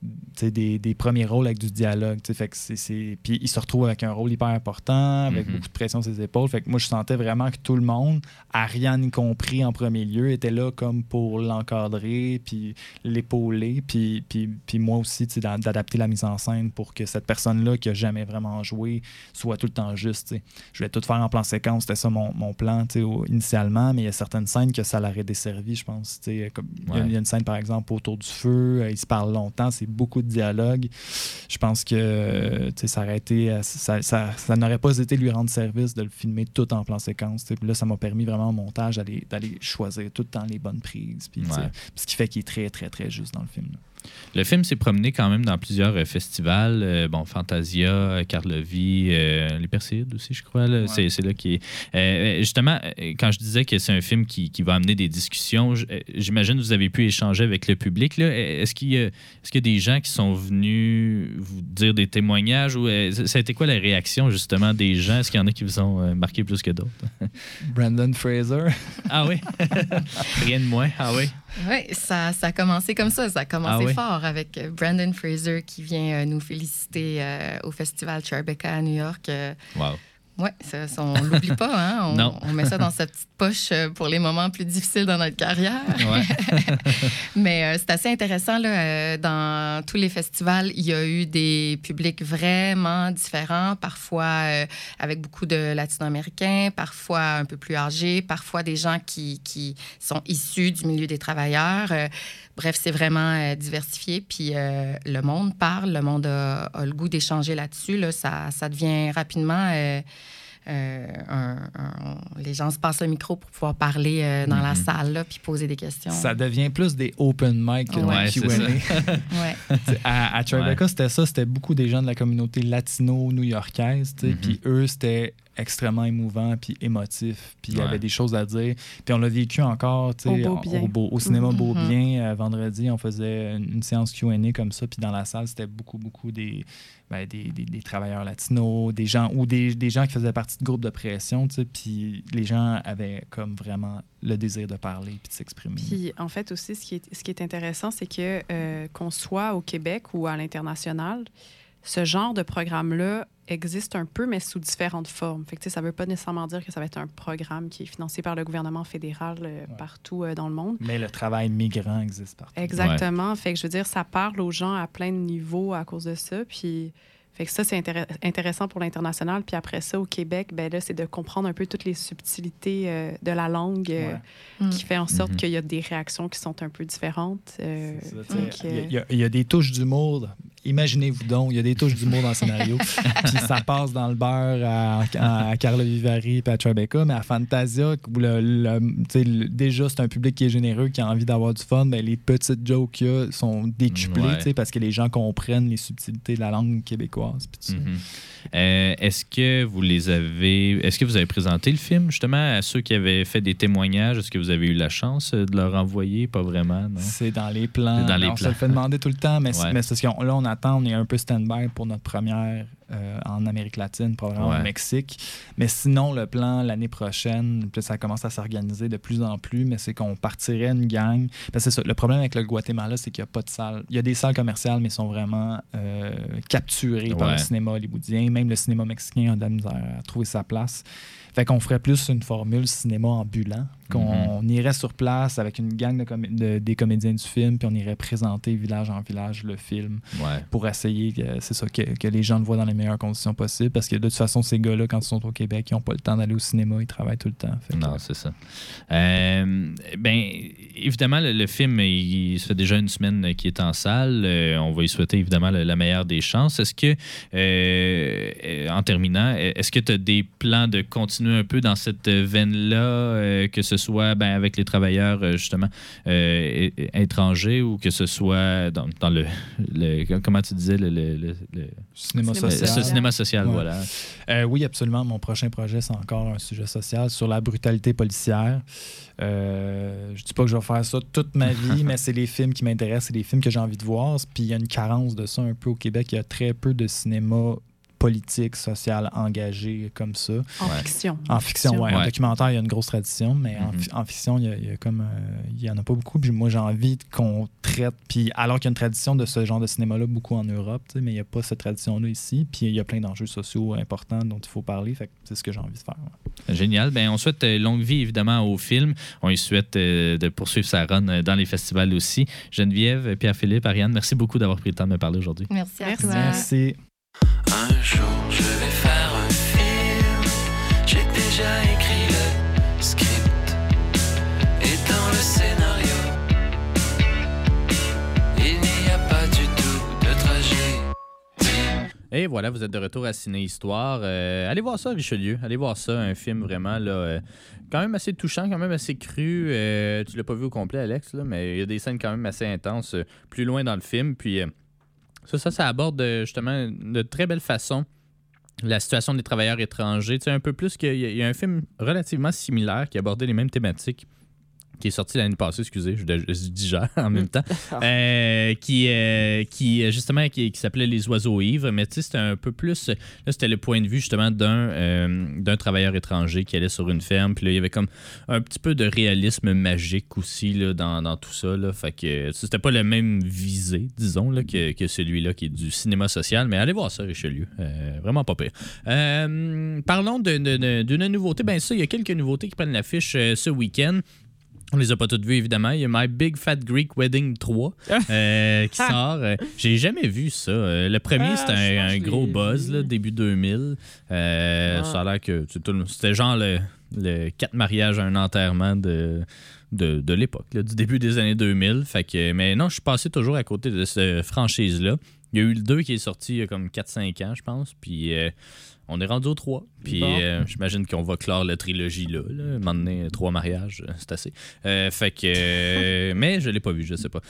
des, des premiers rôles avec du dialogue. Fait que c'est- Puis il se retrouve avec un rôle hyper important, avec Mhm. beaucoup de pression sur ses épaules. Fait que moi, je sentais vraiment que tout le monde, à rien y compris en premier lieu, était là comme pour l'encadrer, puis l'épauler, puis, puis, puis moi aussi, d'adapter la mise en scène pour que cette personne-là qui a jamais vraiment joué soit tout le temps juste. Je voulais tout faire en plan séquence, c'était ça mon, mon plan au- initialement, mais il y a certaines scènes que ça l'aurait desservi, je pense. comme- Il y Ouais. il y a une scène, par exemple, autour du feu, euh, ils se parlent longtemps, c'est beaucoup de dialogue. Je pense que euh, ça aurait été, euh, ça, ça- ça n'aurait pas été lui rendre service de le filmer tout en plan séquence. Puis là, ça m'a permis vraiment au montage d'aller choisir tout le temps les bonnes prises. Puis, Ouais. ce qui fait qu'il est très, très, très juste dans le film. là. Le film s'est promené quand même dans plusieurs euh, festivals. Euh, bon, Fantasia, Carlovie, euh, Les Perséides aussi, je crois. Ouais. C'est, là qui est. Justement, quand je disais que c'est un film qui, qui va amener des discussions, j'imagine que vous avez pu échanger avec le public. Est-ce, qu'il y a, est-ce qu'il des gens qui sont venus vous dire des témoignages ou ça a été quoi la réaction justement des gens? Est-ce qu'il y en a qui vous ont marqué plus que d'autres? Brandon Fraser. Ah oui? Rien de moins. Ah oui? Oui, ça, ça a commencé comme ça. Ça a commencé Ah oui? fort avec euh, Brandon Fraser qui vient euh, nous féliciter euh, au festival Tribeca à New York. Euh, Wow. Oui, ça, ça, on l'oublie pas. Hein? On, met ça dans sa petite poche euh, pour les moments plus difficiles dans notre carrière. Ouais. Mais euh, c'est assez intéressant. Là, euh, dans tous les festivals, il y a eu des publics vraiment différents, parfois euh, avec beaucoup de latino-américains, parfois un peu plus âgés, parfois des gens qui, qui sont issus du milieu des travailleurs. Euh, bref, c'est vraiment euh, diversifié. Puis euh, le monde parle, le monde a, a le goût d'échanger là-dessus. Là, ça, ça devient rapidement. euh, euh, un- un- les gens se passent le micro pour pouvoir parler euh, dans la Mhm. salle là, puis poser des questions. Ça devient plus des open mic que Ouais, des Q&A. Ouais. À, à Tribeca, c'était ça. C'était beaucoup des gens de la communauté latino-new-yorkaise. Mhm. Puis eux, c'était extrêmement émouvant puis émotif. Puis il y avait des choses à dire. Puis on l'a vécu encore t'sais, Au Beau Bien. au, Beau- au cinéma Beau Mhm. Bien. euh, vendredi, on faisait une, séance Q&A comme ça. Puis dans la salle, c'était beaucoup, beaucoup des, ben, des, des- des travailleurs latinos, des gens ou des, des gens qui faisaient partie de groupes de pression. Puis les gens avaient comme vraiment le désir de parler puis de s'exprimer. Puis, en fait, aussi, ce qui est, ce qui est intéressant, c'est que euh, qu'on soit au Québec ou à l'international, ce genre de programme-là existe un peu, mais sous différentes formes. Fait que, tu sais, ça ne veut pas nécessairement dire que ça va être un programme qui est financé par le gouvernement fédéral euh, Ouais. partout euh, dans le monde. Mais le travail migrant existe partout. Exactement. Fait que je veux dire, ça parle aux gens à plein de niveaux à cause de ça. Puis, fait que ça, c'est intér- intéressant pour l'international. Puis après ça, au Québec, ben là, c'est de comprendre un peu toutes les subtilités euh, de la langue euh, Ouais. Mm. qui fait en sorte Mhm. qu'il y a des réactions qui sont un peu différentes. euh, euh, Il y, a- il y a des touches d'humour. Imaginez-vous donc, il y a des touches d'humour dans le scénario. puis ça passe dans le beurre à, Carla Vivari et à Tribeca, mais à Fantasia, où le, le- tu sais, le- déjà c'est un public qui est généreux, qui a envie d'avoir du fun, mais les petites jokes qu'il y a sont décuplées Ouais. parce que les gens comprennent les subtilités de la langue québécoise. Mhm. Euh, est-ce que vous les avez. Est-ce que vous avez présenté le film justement à ceux qui avaient fait des témoignages? Est-ce que vous avez eu la chance euh, de leur envoyer? Pas vraiment, non? C'est dans les plans. C'est dans les on se le fait demander tout le temps, mais, c'est- Ouais. mais parce qu'on- là, on attend, on est un peu stand-by pour notre première euh, en Amérique latine, probablement Ouais. au Mexique. Mais sinon, le plan l'année prochaine, ça commence à s'organiser de plus en plus, mais c'est qu'on partirait une gang. Parce que ça, le problème avec le Guatemala, c'est qu'il n'y a pas de salle. Il y a des salles commerciales, mais ils sont vraiment euh, capturées par le cinéma hollywoodien. Même le cinéma mexicain a de la misère à trouver sa place. Fait qu'on ferait plus une formule cinéma ambulant, qu'on irait sur place avec une gang de, de- des comédiens du film, puis on irait présenter village en village le film Ouais. pour essayer que c'est ça que, que les gens le voient dans les meilleures conditions possibles. Parce que de toute façon, ces gars-là, quand ils sont au Québec, ils n'ont pas le temps d'aller au cinéma, ils travaillent tout le temps. Fait que- Non, c'est ça. Euh, ben, évidemment, le, le film, il, il- ça fait déjà une semaine qu'il est en salle. Euh, on va y souhaiter évidemment la, la meilleure des chances. Est-ce que, euh, euh, en terminant, est-ce que tu as des plans de continuer un peu dans cette veine-là, euh, que ce soit ben, avec les travailleurs, euh, justement, euh, étrangers ou que ce soit dans, dans le, le- Comment tu disais, le. le- le- le- cinéma Cinéma social. ce cinéma social, Ouais. voilà. Euh, oui, absolument. Mon prochain projet, c'est encore un sujet social sur la brutalité policière. Euh, je dis pas que je vais faire ça toute ma vie, mais c'est les films qui m'intéressent, c'est les films que j'ai envie de voir. Puis il y a une carence de ça un peu au Québec. Il y a très peu de cinéma politique, social, engagé comme ça. En Ouais. fiction. En fiction, ouais. En documentaire, il y a une grosse tradition, mais en, Mhm. en fiction, il y a, il y a comme. euh, il y en a pas beaucoup. Puis moi, j'ai envie qu'on traite. Puis alors qu'il y a une tradition de ce genre de cinéma-là beaucoup en Europe, tu sais, mais il n'y a pas cette tradition-là ici. Puis il y a plein d'enjeux sociaux importants dont il faut parler. Fait que c'est ce que j'ai envie de faire. ouais. Génial. Ben, on souhaite euh, longue vie, évidemment, au film. On lui souhaite euh, de poursuivre sa run dans les festivals aussi. Geneviève, Pierre-Philippe, Ariane, merci beaucoup d'avoir pris le temps de me parler aujourd'hui. Merci à Merci. toi. Merci. Un jour je vais faire un film. J'ai déjà écrit le script. Et dans le scénario, il n'y a pas du tout de trajet. Et voilà, vous êtes de retour à Ciné Histoire. Euh, allez voir ça, Richelieu. Allez voir ça, un film vraiment là, euh, quand même assez touchant, quand même assez cru. Euh, tu l'as pas vu au complet, Alex, là, mais il y a des scènes quand même assez intenses plus loin dans le film. Puis ça, ça, ça aborde euh, justement de très belle façon la situation des travailleurs étrangers. Tu un peu plus qu'il y a un film relativement similaire qui abordait les mêmes thématiques qui est sorti l'année passée, excusez, je, je digère en même temps, euh, qui, euh, qui euh, justement qui, qui s'appelait Les oiseaux ivres, mais tu sais, c'était un peu plus, là c'était le point de vue justement d'un euh, d'un travailleur étranger qui allait sur une ferme, puis là il y avait comme un petit peu de réalisme magique aussi là, dans, dans tout ça, là, fait que c'était pas le même visée, disons, là, que, que celui-là qui est du cinéma social, mais allez voir ça, Richelieu, vraiment pas pire. Parlons d'une nouveauté, ben ça, il y a quelques nouveautés qui prennent l'affiche ce week-end. On les a pas toutes vues, évidemment. Il y a My Big Fat Greek Wedding 3 euh, qui sort. Euh, J'ai jamais vu ça. Euh, le premier, Ah, c'était un, gros buzz, là, début 2000. Euh, Ah. Ça a l'air que c'est tout le- c'était genre le, le quatre mariages à un enterrement de, de, de l'époque, du début des années 2000. Fait que, mais non, je suis passé toujours à côté de cette franchise-là. Il y a eu le 2 qui est sorti il y a comme 4-5 ans, je pense. Puis euh, on est rendu au 3. Puis Bon. euh, j'imagine qu'on va clore la trilogie là. là. Donné, trois mariages, euh, c'est assez. Euh, fait que. euh, mais je l'ai pas vu, je sais pas.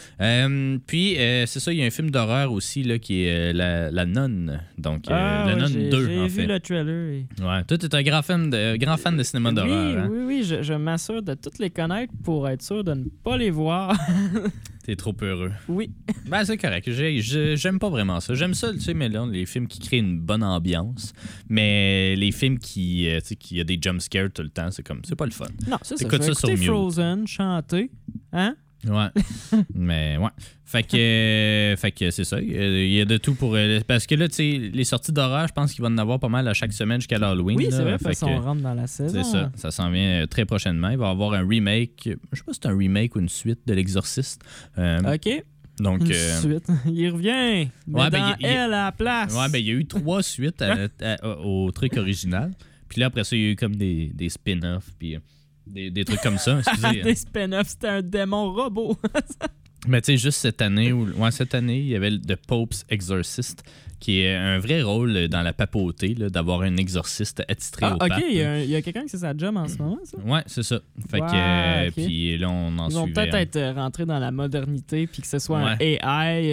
Puis euh, c'est ça, il y a un film d'horreur aussi là, qui est la, la Nonne. Donc, euh, Ah, La ouais, Nonne j'ai- 2, J'ai en vu fait. le trailer. et- Ouais, toi, t'es un grand fan de, grand fan de cinéma Oui, d'horreur. hein? oui, oui, je, je m'assure de toutes les connaître pour être sûr de ne pas les voir. T'es trop heureux. oui. Ben, c'est correct. J'ai- J'aime pas vraiment ça. J'aime ça, tu sais, mais là, les films qui créent une bonne ambiance. Mais les films qui, euh, tu sais, qui a des jump scares tout le temps, c'est comme, c'est pas le fun. Non, c'est ça. Vais ça sur. Frozen, chanter. Hein? Ouais. mais ouais. Fait que, euh, fait que c'est ça. Il y a- y de tout pour. euh, parce que là, tu sais, les sorties d'horreur, je pense qu'il va en avoir pas mal à chaque semaine jusqu'à l'Halloween. Oui, c'est vrai, Fait parce qu'on rentre dans la saison. C'est ça. Ça s'en vient très prochainement. Il va y avoir un remake. Je sais pas si c'est un remake ou une suite de L'Exorciste. Euh, OK. Donc. Une euh, suite. Il revient. Mais Ouais, ben, dans il- il- elle à la place. Ouais, ben il y a eu trois suites à- à- au truc original. Puis là, après ça, il y a eu comme des, des spin-offs, puis euh, des, des trucs comme ça. Excusez. Des spin-offs, c'était un démon robot. Mais tu sais, juste cette année, ou ouais, cette année, il y avait The Pope's Exorcist, qui est un vrai rôle dans la papauté, d'avoir un exorciste attitré Ah, au OK, il y a, un- il y a quelqu'un qui c'est sa job en ce moment, ça? Ouais, c'est ça. Fait que, puis là, on en Ils vont peut-être être rentrés dans la modernité puis que ce soit un. AI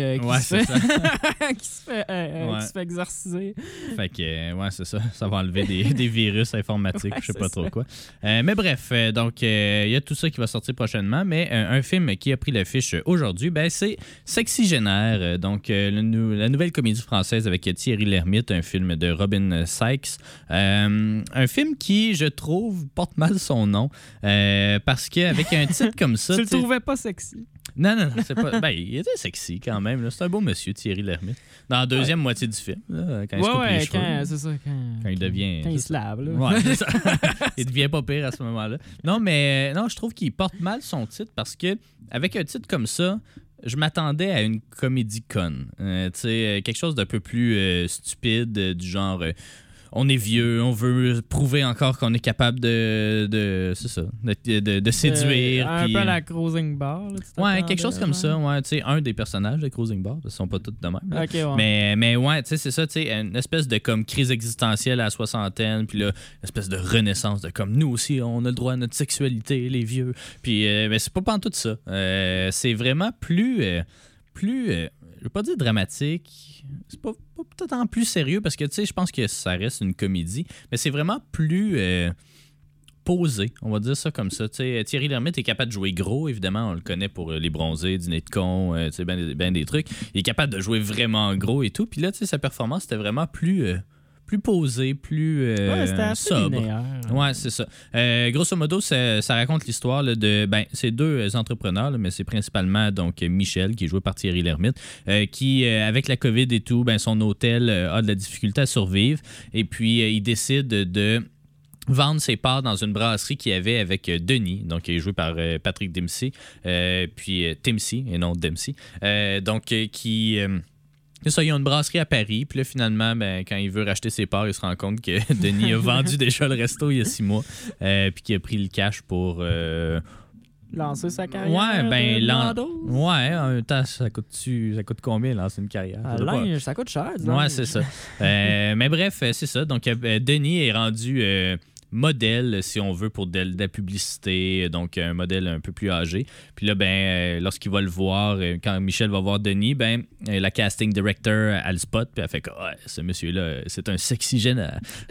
euh, qui, Ouais, se fait, ça. qui, se fait, euh, Ouais. qui se fait exorciser. Fait que, euh, ouais, c'est ça. Ça va enlever des, des virus informatiques, je sais pas trop quoi. Euh, mais bref, euh, donc, il y a tout ça qui va sortir prochainement. Mais un film qui a pris l'affiche aujourd'hui, ben, c'est Sexygénaire, donc le la nouvelle comédie française avec Thierry Lhermitte, un film de Robin Sykes. Euh, un film qui, je trouve, porte mal son nom euh, parce qu'avec un titre comme ça. tu le trouvais pas sexy. Non, non, non, c'est pas. Ben, il était sexy quand même. C'est un beau monsieur, Thierry Lhermitte. Dans la deuxième moitié du film, là, quand il se ouais, coupe les ouais, quand, c'est ça. Quand, Quand il devient- Quand il se lave, là. Ouais, c'est ça. il devient pas pire à ce moment-là. Non, mais non, je trouve qu'il porte mal son titre parce que avec un titre comme ça, je m'attendais à une comédie conne. Euh, euh, quelque chose d'un peu plus euh, stupide, euh, du genre. On est vieux, on veut prouver encore qu'on est capable de, de c'est ça, de, de- de séduire. Un peu euh, la cruising bar. Là, Ouais, quelque chose comme ça? Ouais, tu sais, un des personnages de Cruising Bar, qu'ils sont pas tous de même. ouais. Mais, mais ouais, tu sais, c'est ça, tu sais, une espèce de comme crise existentielle à la soixantaine, puis là, une espèce de renaissance de comme nous aussi, on a le droit à notre sexualité, les vieux. Puis, euh, mais c'est pas tout ça. Euh, c'est vraiment plus, euh, plus, je veux pas dire dramatique, c'est pas, pas peut-être en plus sérieux, parce que, tu sais, je pense que ça reste une comédie, mais c'est vraiment plus. euh, posé, on va dire ça comme ça. Thierry Lhermitte est capable de jouer gros, évidemment, on le connaît pour euh, les bronzés, dîner de con, euh, tu sais, ben, des- ben des trucs. Il est capable de jouer vraiment gros et tout. Puis là, tu sais, sa performance, c'était vraiment plus, euh, plus posé, plus euh, Ouais, sobre. Ouais, c'est ça. Euh, grosso modo, ça, ça raconte l'histoire de. Ben, c'est deux euh, entrepreneurs, là, mais c'est principalement donc Michel, qui est joué par Thierry Lhermitte, euh, qui, avec la COVID et tout, ben, son hôtel a de la difficulté à survivre. Et puis, il décide de vendre ses parts dans une brasserie qu'il y avait avec Denis, donc qui est joué par Patrick Dempsey, puis Timsey et non Dempsey, donc qui euh, c'est ça, ils ont une brasserie à Paris, puis là, finalement, ben, quand il veut racheter ses parts, il se rend compte que Denis a vendu déjà le resto il y a six mois, euh, puis qu'il a pris le cash pour. euh, Lancer sa carrière. ouais, ben, de lan-. Ouais, en même temps, ça coûte, ça coûte combien lancer une carrière? Ah, Ça pas- coûte cher. Ouais, c'est ça. Euh, mais bref, euh, c'est ça. Donc, euh, Denis est rendu euh, modèle, si on veut, pour de, de la publicité, donc un modèle un peu plus âgé. Puis là, ben, euh, lorsqu'il va le voir, euh, quand Michel va voir Denis, ben, euh, la casting director, elle le spot, puis elle fait que ce monsieur-là, c'est un sexygène.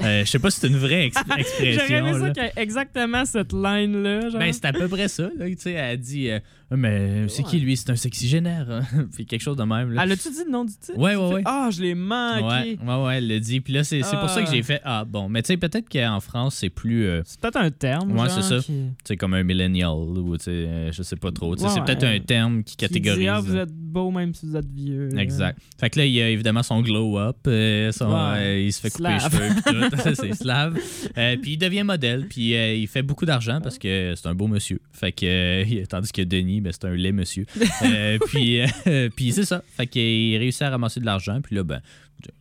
Euh, je sais pas si c'est une vraie ex- expression. J'aurais aimé ça exactement cette line-là. Ben, c'est à peu près ça. Là, tu sais, elle a dit euh, Mais c'est qui lui? C'est un sexygénaire. hein? Puis quelque chose de même. Là. Elle a-tu dit le nom du titre? Ouais, ouais, ouais. Ah, je l'ai manqué. Ouais, ouais, ouais, elle l'a dit. Puis là, c'est c'est pour ça que Ah. j'ai fait Ah, bon. Mais tu sais, peut-être qu'en France, c'est plus. euh, C'est peut-être un terme. Ouais, c'est ça. Qui, tu sais, comme un millennial ou tu sais, euh, je sais pas trop. Ouais, c'est peut-être un terme qui qui catégorise. dit, ah, vous êtes beau même si vous êtes vieux. Exact. Fait que là, il y a évidemment son glow-up. euh, euh, il se fait couper Slave. les cheveux. C'est slave. Euh, puis il devient modèle. Puis euh, il fait beaucoup d'argent parce que c'est un beau monsieur. Fait que, euh, tandis que Denis, ben, c'est un laid monsieur. Euh, puis euh, puis c'est ça. Fait qu'il réussit à ramasser de l'argent. Puis là, ben,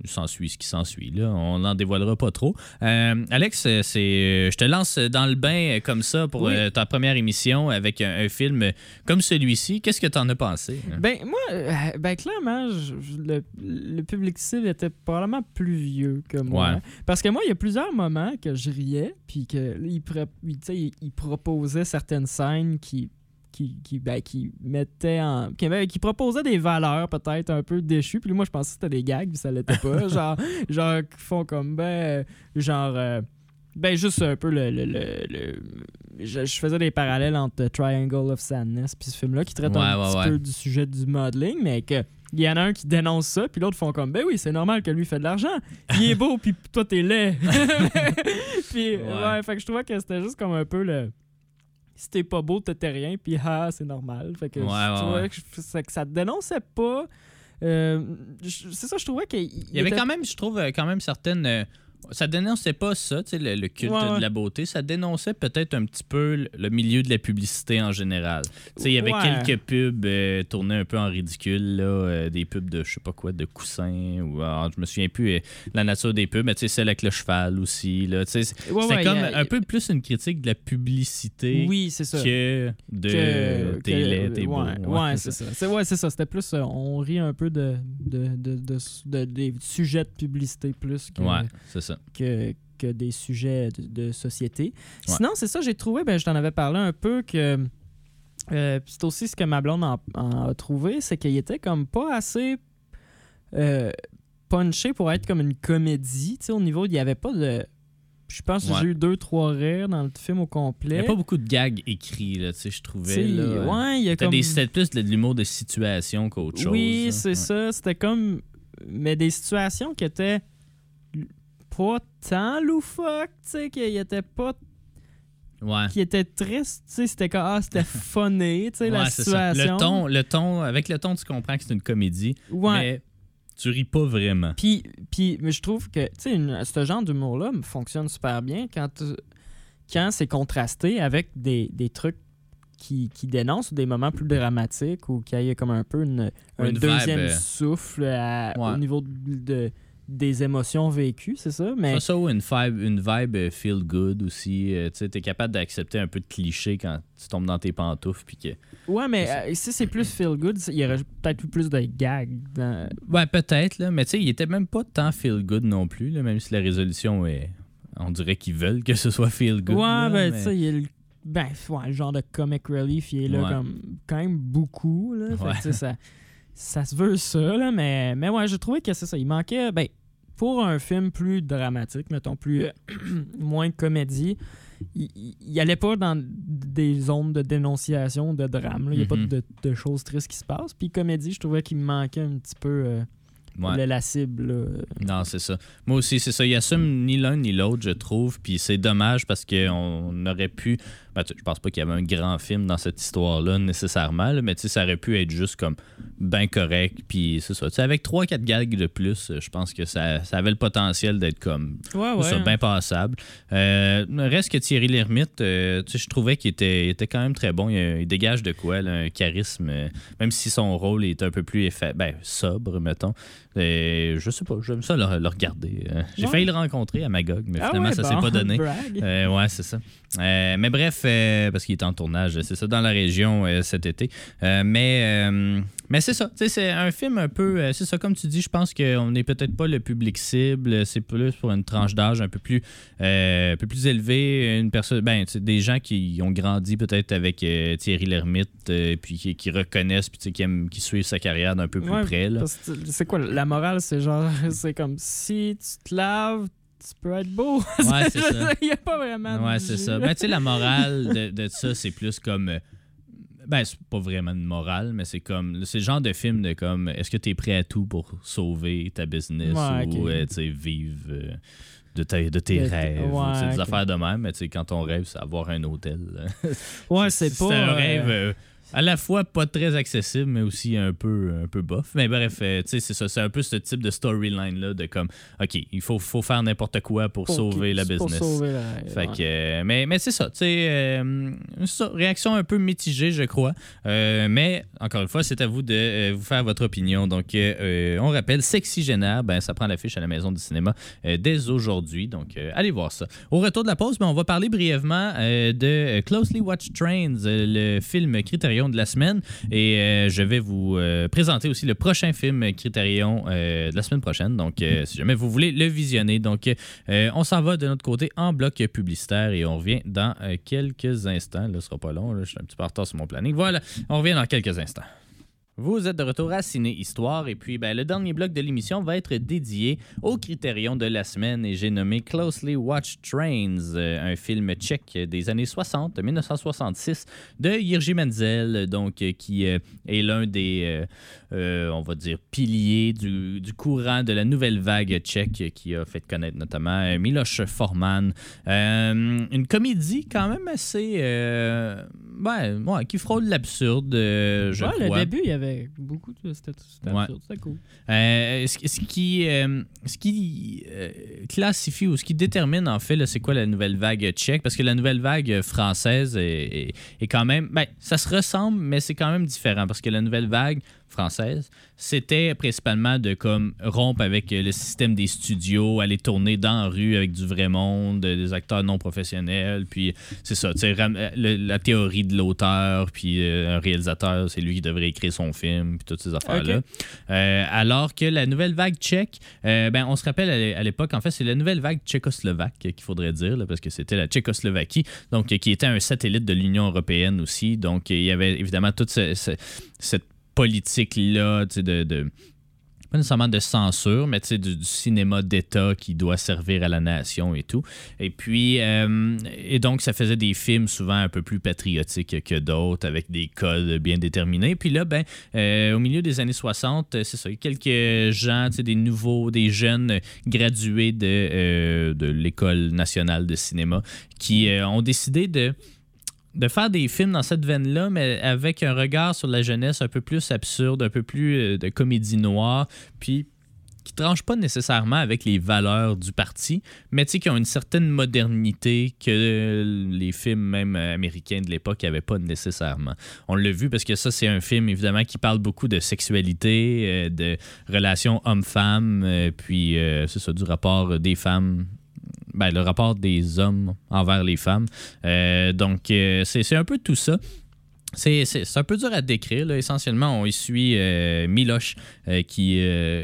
il s'ensuit ce qui s'ensuit. Là. On n'en dévoilera pas trop. Euh, Alex, c'est, je te lance dans le bain comme ça pour Oui. ta première émission avec un, un film comme celui-ci. Qu'est-ce que tu en as pensé? hein? Ben, moi, ben, clairement, je- le, le public cible était probablement plus vieux que moi. Ouais. Parce que moi, il y a plusieurs moments que je riais, puis que il, pro- il, tu sais, il- il proposait certaines scènes qui. Qui, qui, ben, qui mettaient en. Qui, avait- qui proposaient des valeurs peut-être un peu déchues. Puis moi, je pensais que c'était des gags, puis ça l'était pas. genre, genre, qui font comme. Ben, genre. euh, ben, juste un peu le. le- le- le- je, je faisais des parallèles entre Triangle of Sadness puis ce film-là qui traite un ouais, petit ouais. peu du sujet du modeling, mais que. Il y en a un qui dénonce ça, puis l'autre font comme ben oui, c'est normal que lui fait de l'argent. Il est beau, puis toi t'es laid. puis ouais. Ouais. fait que je trouvais que c'était juste comme un peu le si t'es pas beau, t'étais rien, puis ah, c'est normal. Fait que Ouais, je ouais, ouais. que, ça te dénonçait pas. Euh, c'est ça, je trouvais qu'il Il y avait quand même, je trouve, euh, quand même certaines. Ça dénonçait pas ça, tu sais, le, le culte Ouais, de la beauté. Ça dénonçait peut-être un petit peu le, milieu de la publicité en général. Tu sais, il y avait Ouais. quelques pubs euh, tournées un peu en ridicule, là, euh, des pubs de, je sais pas quoi, de coussins, ou ah, je me souviens plus euh, la nature des pubs, mais tu sais, celle avec le cheval aussi, c'était ouais, comme a- un peu plus une critique de la publicité Oui, c'est ça. que de que- t'es que- laid, t'es beau. ouais, c'est ça. C'est. C'était plus, euh, on rit un peu de, de, de, de- de- des sujets de publicité plus que, Ouais, c'est ça. Que, que des sujets de, de société. Ouais. Sinon, c'est ça, j'ai trouvé, ben, je t'en avais parlé un peu que. euh, c'est aussi ce que ma blonde en, en a trouvé, c'est qu'il était comme pas assez euh, punché pour être comme une comédie. Tu sais, au niveau, il n'y avait pas de Je pense que j'ai eu deux, trois rires dans le film au Il complet. n'y a pas beaucoup de gags écrits, là, tu sais, je trouvais. Tu sais, là. ouais, il y a T'as comme... des- C'était plus de l'humour de situation qu'autre chose. Oui, c'est ça. C'était comme. Mais des situations qui étaient pas tant loufoques, tu sais, qui étaient pas. Ouais. qui tu sais. C'était comme. Ah, c'était funny, tu sais, la Ouais, situation. Le ton, le ton, avec le ton, tu comprends que c'est une comédie, Ouais. mais tu ris pas vraiment. Puis, puis mais je trouve que tu sais, une- ce genre d'humour-là me fonctionne super bien quand, tu- quand c'est contrasté avec des, des trucs qui, qui dénoncent des moments plus dramatiques ou qu'il y ait comme un peu une, un deuxième vibe, euh, souffle à- au niveau de, de- des émotions vécues, c'est ça? Mais Ça, ça, ou une vibe, une vibe euh, feel good aussi. euh, tu sais, t'es capable d'accepter un peu de cliché quand tu tombes dans tes pantoufles. Puis que... ouais, mais euh, si c'est plus feel good, il y aurait peut-être eu plus de gags. dans- Ouais, peut-être, là. Mais tu sais, il était même pas tant feel good non plus, là, même si la résolution est. On dirait qu'ils veulent que ce soit feel good. ouais, là, ben, mais- tu sais, il y a le, ben, ouais, le genre de comic relief, il est là Ouais. comme, quand même beaucoup. Là, Ouais. ça, ça se veut ça, là, mais, mais ouais, j'ai trouvé que c'est ça. Il manquait, ben, pour un film plus dramatique, mettons, plus moins comédie, il, il- il allait pas dans des zones de dénonciation, de drame. là. Il n'y a Mhm. pas de, de choses tristes qui se passent. Puis comédie, je trouvais qu'il me manquait un petit peu euh, Ouais. le- la cible. là. Non, c'est ça. Moi aussi, c'est ça. Il assume ni l'un ni l'autre, je trouve. Puis c'est dommage parce qu'on aurait pu. Ben, je pense pas qu'il y avait un grand film dans cette histoire-là nécessairement, là, mais ça aurait pu être juste comme ben correct. Puis c'est ça. Avec 3-4 gags de plus, je pense que ça, ça avait le potentiel d'être comme Ouais, ça, bien passable. Euh, reste que Thierry Lhermitte, euh, je trouvais qu'il était, était quand même très bon. Il, il dégage de quoi, là, un charisme, euh, même si son rôle est un peu plus effa- ben, sobre, mettons. Euh, je sais pas, j'aime ça le, le regarder. Euh, J'ai Ouais. failli le rencontrer à Magog, mais Ah finalement, ouais, ça bon, s'est pas donné. Euh, ouais, c'est ça. Euh, mais bref, parce qu'il est en tournage, c'est ça, dans la région cet été. Mais mais c'est ça. C'est un film un peu. c'est ça, comme tu dis, je pense qu'on n'est peut-être pas le public cible. C'est plus pour une tranche d'âge un peu plus, un peu plus élevée. Une personne, ben, des gens qui ont grandi peut-être avec Thierry Lhermitte, puis qui, qui reconnaissent, puis qui, aiment- qui suivent sa carrière d'un peu plus Ouais, près. C'est quoi la morale? C'est genre, c'est comme si tu te laves, tu peux être beau. Ouais, c'est ça. Il n'y a pas vraiment. de Ouais, c'est ça. Ben, tu sais, la morale de, de ça, c'est plus comme. euh, Ben, c'est pas vraiment une morale, mais c'est comme. C'est le genre de film de comme. Est-ce que tu es prêt à tout pour sauver ta business Ouais, ou, ok. euh, tu sais, vivre euh, de, ta- de tes De- rêves? ouais, des affaires de même, mais tu sais, quand ton rêve, c'est avoir un hôtel. Ouais, c'est pas. un euh, rêve. À la fois pas très accessible, mais aussi un peu, un peu bof. Mais bref, euh, c'est ça. C'est un peu ce type de storyline-là de comme, OK, il faut, faut faire n'importe quoi pour, pour sauver la pour business. sauver Fait que, euh, mais mais c'est ça, euh, ça, réaction un peu mitigée, je crois. Euh, mais encore une fois, c'est à vous de vous faire votre opinion. Donc, on rappelle, Sexygénaire, ben, ça prend l'affiche à la Maison du cinéma dès aujourd'hui. Donc, allez voir ça. Au retour de la pause, ben, on va parler brièvement de Closely Watched Trains, le film De la semaine. Et euh, je vais vous euh, présenter aussi le prochain film Critérion euh, de la semaine prochaine. Donc, si jamais vous voulez le visionner. Donc, on s'en va de notre côté en bloc publicitaire et on revient dans quelques instants. Là, ce sera pas long. là, je suis un petit peu en retard sur mon planning. Voilà, on revient dans quelques instants. Vous êtes de retour à Ciné Histoire et puis ben, le dernier bloc de l'émission va être dédié au critérium de la semaine et j'ai nommé Closely Watched Trains, euh, un film tchèque des années 60, 1966 de Jiří Menzel, donc euh, qui euh, est l'un des, euh, on va dire, piliers du, du courant de la nouvelle vague tchèque qui a fait connaître notamment Miloš Forman. Euh, une comédie quand même assez, euh, ouais, ouais, qui frôle l'absurde, je Ouais, le début, il y avait beaucoup de. C'était c'était Ouais. absurde, c'était cool. Euh, ce, ce qui, euh, ce qui euh, classifie ou ce qui détermine en fait, c'est quoi la nouvelle vague tchèque, parce que la nouvelle vague française est, est- est quand même, ben, ça se ressemble, mais c'est quand même différent, parce que la nouvelle vague française, c'était principalement de comme rompre avec euh, le système des studios, aller tourner dans la rue avec du vrai monde, euh, des acteurs non professionnels, puis c'est ça, euh, le- la théorie de l'auteur, puis euh, un réalisateur, c'est lui qui devrait écrire son film, puis toutes ces affaires-là. Euh, alors que la nouvelle vague tchèque, euh, ben, on se rappelle à l'é- à l'époque, en fait, c'est la nouvelle vague tchécoslovaque qu'il faudrait dire, là, parce que c'était la Tchécoslovaquie, donc qui était un satellite de l'Union européenne aussi. Donc, il y avait évidemment toute ce- ce- cette politique-là, de, de- pas nécessairement de censure, mais du, du cinéma d'État qui doit servir à la nation et tout. Et puis, euh, et donc, ça faisait des films souvent un peu plus patriotiques que d'autres, avec des codes bien déterminés. Puis là, ben, euh, au milieu des années 60, c'est ça, quelques gens, des nouveaux, des jeunes gradués de, euh, l'École nationale de cinéma qui euh, ont décidé de de faire des films dans cette veine-là, mais avec un regard sur la jeunesse un peu plus absurde, un peu plus euh, de comédie noire, puis qui tranche pas nécessairement avec les valeurs du parti, mais qui ont une certaine modernité que les films même américains de l'époque n'avaient pas nécessairement. On l'a vu parce que ça, c'est un film évidemment qui parle beaucoup de sexualité, euh, de relations hommes-femmes, euh, puis euh, c'est ça, du rapport des femmes ben, le rapport des hommes envers les femmes. Euh, donc, euh, c'est un peu tout ça. C'est un peu dur à décrire. là. Essentiellement, on suit euh, Miloche, qui,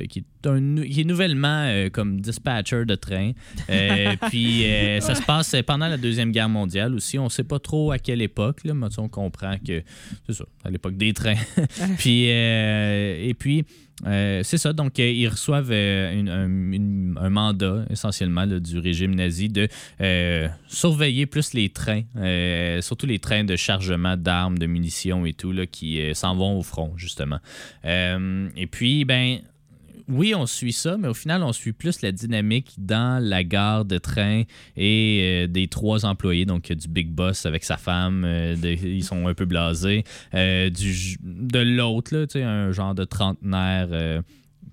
qui, un qui est nouvellement euh, comme dispatcher de train. Euh, puis, euh, ça se passe pendant la Deuxième Guerre mondiale aussi. On ne sait pas trop à quelle époque, là, mais on comprend que c'est ça, à l'époque des trains. puis, euh, et puis, euh, c'est ça. Donc, euh, ils reçoivent euh, une- un, une- un mandat essentiellement là, du régime nazi de euh, surveiller plus les trains, euh, surtout les trains de chargement d'armes, de munitions et tout, là, qui euh, s'en vont au front, justement. Euh, et puis, ben. Oui, on suit ça, mais au final, on suit plus la dynamique dans la gare de train et euh, des trois employés, donc du Big Boss avec sa femme, euh, de- ils sont un peu blasés, euh, du, de l'autre, là, tu sais, un genre de trentenaire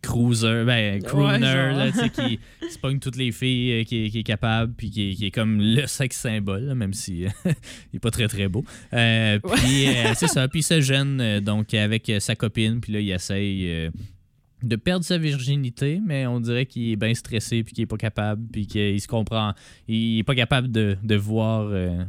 cruiser, ben, crooner, genre. là, tu sais, qui, qui se pogne toutes les filles, euh, qui, est- qui est capable, puis qui, est- qui est comme le sexe symbole, là, même si euh, il est pas très très beau. Euh, puis euh, c'est ça, puis il se gêne donc avec sa copine, puis là il essaye de perdre sa virginité, mais on dirait qu'il est bien stressé, puis qu'il est pas capable, puis qu'il se comprend, il est pas capable de, de voir. euh,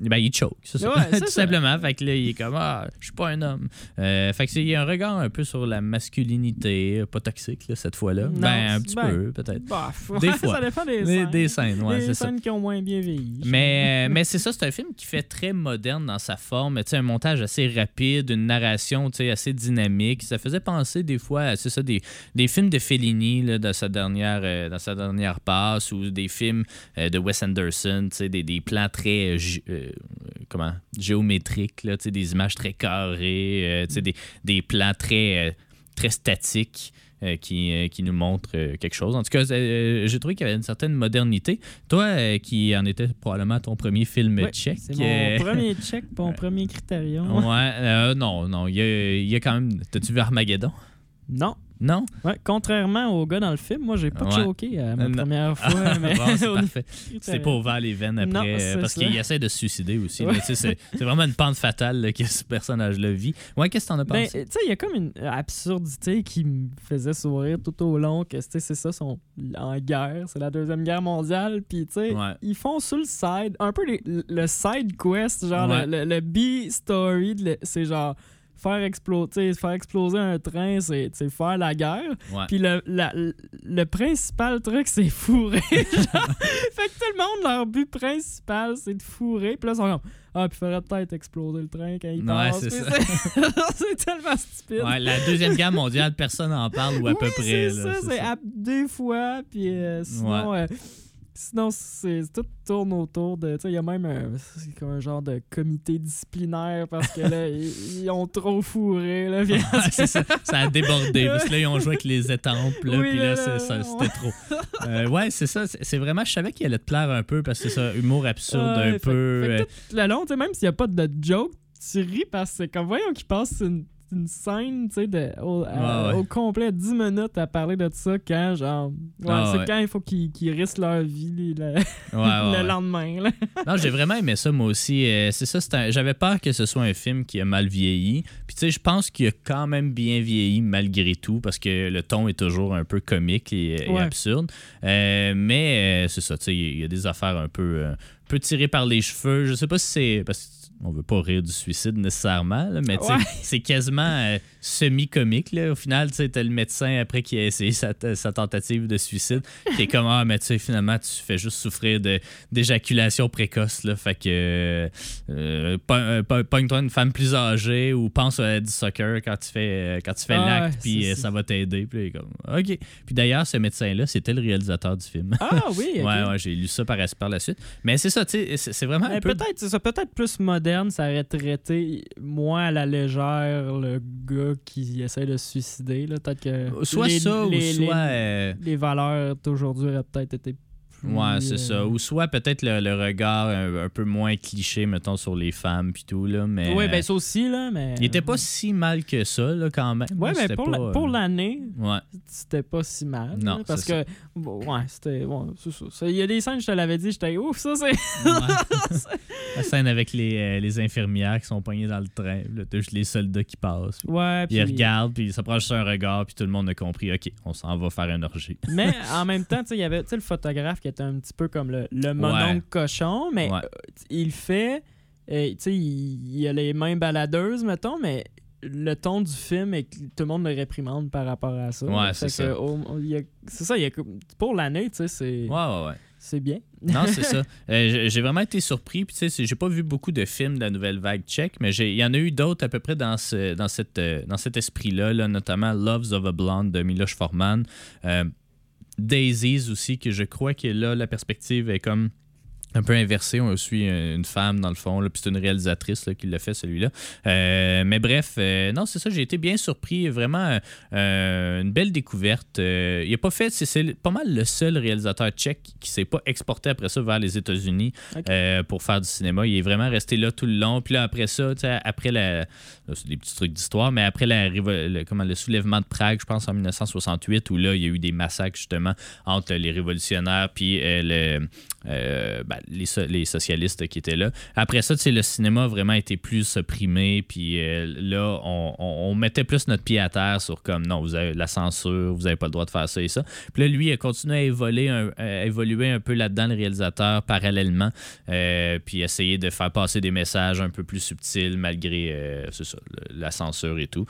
ben, il choke, c'est ça. Ouais, Tout ça. simplement. Fait que là, il est comme Ah, je suis pas un homme. Euh, fait que il y a un regard un peu sur la masculinité, pas toxique là, cette fois-là. Ben, un petit ben, peu, peut-être. Bah, Des fois. ça dépend des, Des, scènes. des scènes, ouais, des ça. qui ont moins bien vieilli. Mais, euh, mais c'est ça, c'est un film qui fait très moderne dans sa forme. Tu sais, un montage assez rapide, une narration tu sais, assez dynamique. Ça faisait penser des fois à c'est ça, des, des films de Fellini là, dans, sa dernière, euh, dans sa dernière passe ou des films euh, de Wes Anderson, tu sais, des, des plans très euh, comment, géométriques, là, tu sais, des images très carrées, euh, tu sais, des, des plans très, euh, très statiques. euh, qui, euh, qui nous montrent euh, quelque chose. En tout cas, euh, j'ai trouvé qu'il y avait une certaine modernité. Toi, euh, qui en était probablement ton premier film tchèque. C'est mon euh, premier check, mon premier critérium. Ouais, euh, non, non, il y a, il y a quand même. T'as-tu vu Armageddon? Non. Non? Ouais, contrairement au gars dans le film, moi, j'ai pas Ouais. choqué à ma non. première fois. mais bon, c'est pas ouvert les veines après. Non, euh, parce qu'il essaie de se suicider aussi. Ouais. C'est vraiment une pente fatale là, que ce personnage-là vit. Ouais, qu'est-ce que t'en as Ben, pensé? sais, il y a comme une absurdité qui me faisait sourire tout au long, que c'est ça, ils sont en guerre, c'est la Deuxième Guerre mondiale, puis tu sais, Ouais. ils font sur le side, un peu les- le side quest, genre le, le- le B-story, c'est genre faire exploser, faire exploser un train, c'est faire la guerre. Ouais. Puis le, la- le principal truc, c'est fourrer. fait que tout le monde, leur but principal, c'est de fourrer. Puis là, ils sont comme Ah, puis il faudrait peut-être exploser le train quand il Ouais, passe. c'est c'est- tellement stupide. Ouais, la Deuxième Guerre mondiale, personne n'en parle ou à peu près. C'est ça, c'est deux fois. Puis euh, sinon, euh, sinon c'est tout tourne autour de. Tu sais, il y a même un, comme un genre de comité disciplinaire parce que là, ils, ils ont trop fourré. Là, puis- ça. Ça a débordé. Parce que là, ils ont joué avec les étampes. Là, Oui, puis c'était trop. Euh, ouais, c'est ça. C'est vraiment, je savais qu'il allait te plaire un peu parce que c'est ça, humour absurde un fait- peu. fait euh, tout le long, tu sais, même s'il n'y a pas de joke, tu ris parce que c'est comme, voyons qu'il passe une, une scène, tu sais, de- au, à- Ouais, ouais. au complet 10 minutes à parler de ça quand, genre, ouais, Ah, c'est ouais. quand il faut qu'ils risquent leur vie le, lendemain, là. Non, j'ai vraiment aimé ça, moi aussi. Euh, c'est ça, j'avais peur que ce soit un film qui a mal vieilli. Puis, tu sais, je pense qu'il a quand même bien vieilli malgré tout, parce que le ton est toujours un peu comique et, absurde. Euh, mais euh, c'est ça, tu sais, il y a des affaires un peu, euh, un peu tirées par les cheveux. Je sais pas si c'est. Parce on veut pas rire du suicide nécessairement, là, mais Ouais. c'est quasiment euh, semi-comique. Au final, tu sais, t'as le médecin après qui a essayé sa, sa tentative de suicide, qui est comme Ah, mais tu sais, finalement, tu fais juste souffrir de- d'éjaculation précoce. Là, fait que euh, euh, po- pogne-toi une femme plus âgée ou pense à du soccer quand tu fais, euh, quand tu fais Ah, l'acte, puis euh, ça va t'aider. Puis comme OK. Puis d'ailleurs, ce médecin-là, c'était le réalisateur du film. Ah oui. Ouais, ouais, j'ai lu ça par, par la suite. Mais c'est ça, tu sais, c'est vraiment peu. peut-être, c'est ça, peut-être plus moderne, ça aurait traité moins à la légère le gars qui essaie de se suicider. là. Peut-être que. Soit les- ça, les- ou soit. Les, euh, les valeurs d'aujourd'hui auraient peut-être été plus. Ouais, c'est euh, ça. Ou soit peut-être le, le regard un, un peu moins cliché, mettons, sur les femmes puis tout, là. Mais. Oui, ben ça aussi, là, mais. Il était pas si mal que ça, là, quand même. Ouais, mais pour, la- euh, pour l'année, Ouais. c'était pas si mal. Non, là, parce que, bon, ouais, c'était. bon, ça. Il y a des scènes, je te l'avais dit, j'étais ouf, ça, c'est. Ouais. La scène avec les, euh, les infirmières qui sont poignées dans le train. Là, juste les soldats qui passent. Ouais, Puis ils regardent, puis ça prend juste un regard, puis tout le monde a compris, OK, on s'en va faire un orgie. Mais en même temps, tu sais, il y avait tu sais, le photographe qui était un petit peu comme le, le mononcle cochon, mais Ouais. euh, il fait. euh, tu sais, il, il a les mains baladeuses, mettons, mais le ton du film et que tout le monde le réprimande par rapport à ça. Ouais, c'est ça. oh, c'est ça, il y a pour l'année, tu sais, c'est Ouais, ouais, ouais. c'est bien. Non, c'est ça. Euh, j'ai- vraiment été surpris. Puis, tu sais, j'ai pas vu beaucoup de films de la nouvelle vague tchèque, mais il y en a eu d'autres à peu près dans, ce, dans, cette, dans cet esprit-là, là, notamment Loves of a Blonde de Miloš Forman. Euh, Daisies aussi, que je crois que là, la perspective est comme un peu inversée. On suit une femme, dans le fond, là, puis c'est une réalisatrice là, qui l'a fait, celui-là. Euh, mais bref, euh, non, c'est ça, j'ai été bien surpris. Vraiment, euh, une belle découverte. Il a pas fait, c'est- pas mal le seul réalisateur tchèque qui s'est pas exporté après ça vers les États-Unis pour faire du cinéma. Il est vraiment resté là tout le long. Puis là, après ça, tu sais, après la. là, c'est des petits trucs d'histoire, mais après la, le, comment, le soulèvement de Prague, je pense en 1968, où là, il y a eu des massacres justement entre les révolutionnaires puis le, ben, les, so- les socialistes qui étaient là. Après ça, le cinéma a vraiment été plus opprimé, puis euh, là, on, mettait plus notre pied à terre sur comme non, vous avez la censure, vous n'avez pas le droit de faire ça et ça. Puis là, lui, il a continué à évoluer un, évoluer un peu là-dedans, le réalisateur, parallèlement, euh, puis essayer de faire passer des messages un peu plus subtils malgré euh, ça, la censure et tout.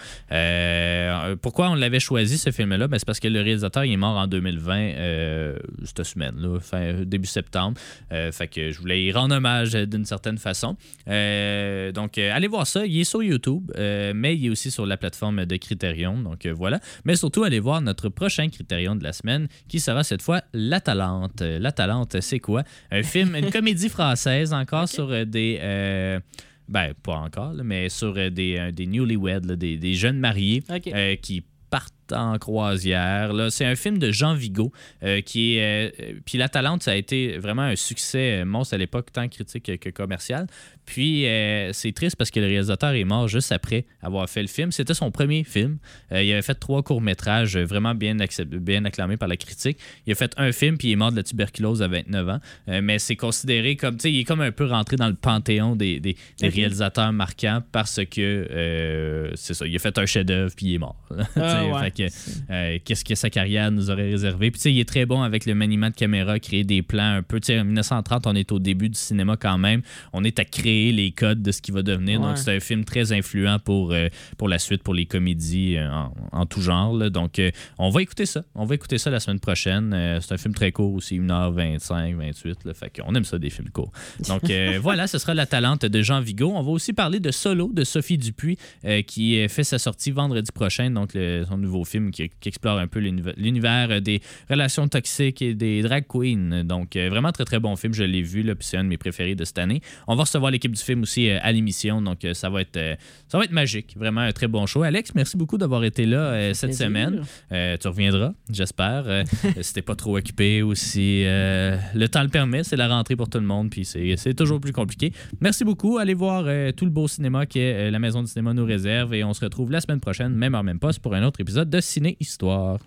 Pourquoi on l'avait choisi, ce film-là? Ben, c'est parce que le réalisateur il est mort en 2020, euh, cette semaine, là, fin, début septembre. Fait que je voulais y rendre hommage euh, d'une certaine façon. Euh, donc, euh, allez voir ça. Il est sur YouTube, euh, mais il est aussi sur la plateforme de Criterion. Donc, voilà. Mais surtout, allez voir notre prochain Criterion de la semaine, qui sera cette fois La Talente. La Talente, c'est quoi? Un film, une comédie française, encore sur des... ben, pas encore, là, mais sur des, des newlyweds, là, des, des jeunes mariés qui partent en croisière. Là, c'est un film de Jean Vigo euh, qui est. euh, puis La Talente, ça a été vraiment un succès euh, monstre à l'époque, tant critique que, que commercial. Puis euh, c'est triste parce que le réalisateur est mort juste après avoir fait le film. C'était son premier film. Il avait fait trois courts-métrages vraiment bien, bien acclamés par la critique. Il a fait un film, puis il est mort de la tuberculose à 29 ans. Mais c'est considéré comme. Tu sais, il est comme un peu rentré dans le panthéon des, des- des Ok. réalisateurs marquants parce que. c'est ça. Il a fait un chef-d'œuvre, puis il est mort. Ah, ouais. fait que, euh, qu'est-ce que sa carrière nous aurait réservé. Puis tu sais, il est très bon avec le maniement de caméra, créer des plans un peu. Tu sais, en 1930, on est au début du cinéma quand même. On est à créer les codes de ce qui va devenir. Ouais. Donc, c'est un film très influent pour, euh, pour la suite, pour les comédies euh, en, en tout genre. là. Donc, on va écouter ça. On va écouter ça la semaine prochaine. C'est un film très court aussi, 1h25, 28. Là, fait qu'on aime ça, des films courts. Donc, voilà, ce sera La Talente de Jean Vigo. On va aussi parler de Solo de Sophie Dupuis, qui fait sa sortie vendredi prochain. Donc, le- son nouveau film qui, qui explore un peu l'univ- l'univers euh, des relations toxiques et des drag queens. Donc, euh, vraiment très, très bon film. Je l'ai vu, là, puis c'est un de mes préférés de cette année. On va recevoir l'équipe du film aussi euh, à l'émission. Donc, ça, va être, ça va être magique. Vraiment un très bon show. Alex, merci beaucoup d'avoir été là cette Plaisir. semaine. Euh, tu reviendras, j'espère. Si t'es pas trop occupé ou si euh, le temps le permet, c'est la rentrée pour tout le monde, puis c'est c'est toujours plus compliqué. Merci beaucoup. Allez voir euh, tout le beau cinéma que la Maison du cinéma nous réserve et on se retrouve la semaine prochaine, même heure, même poste, pour un autre épisode de Histoire.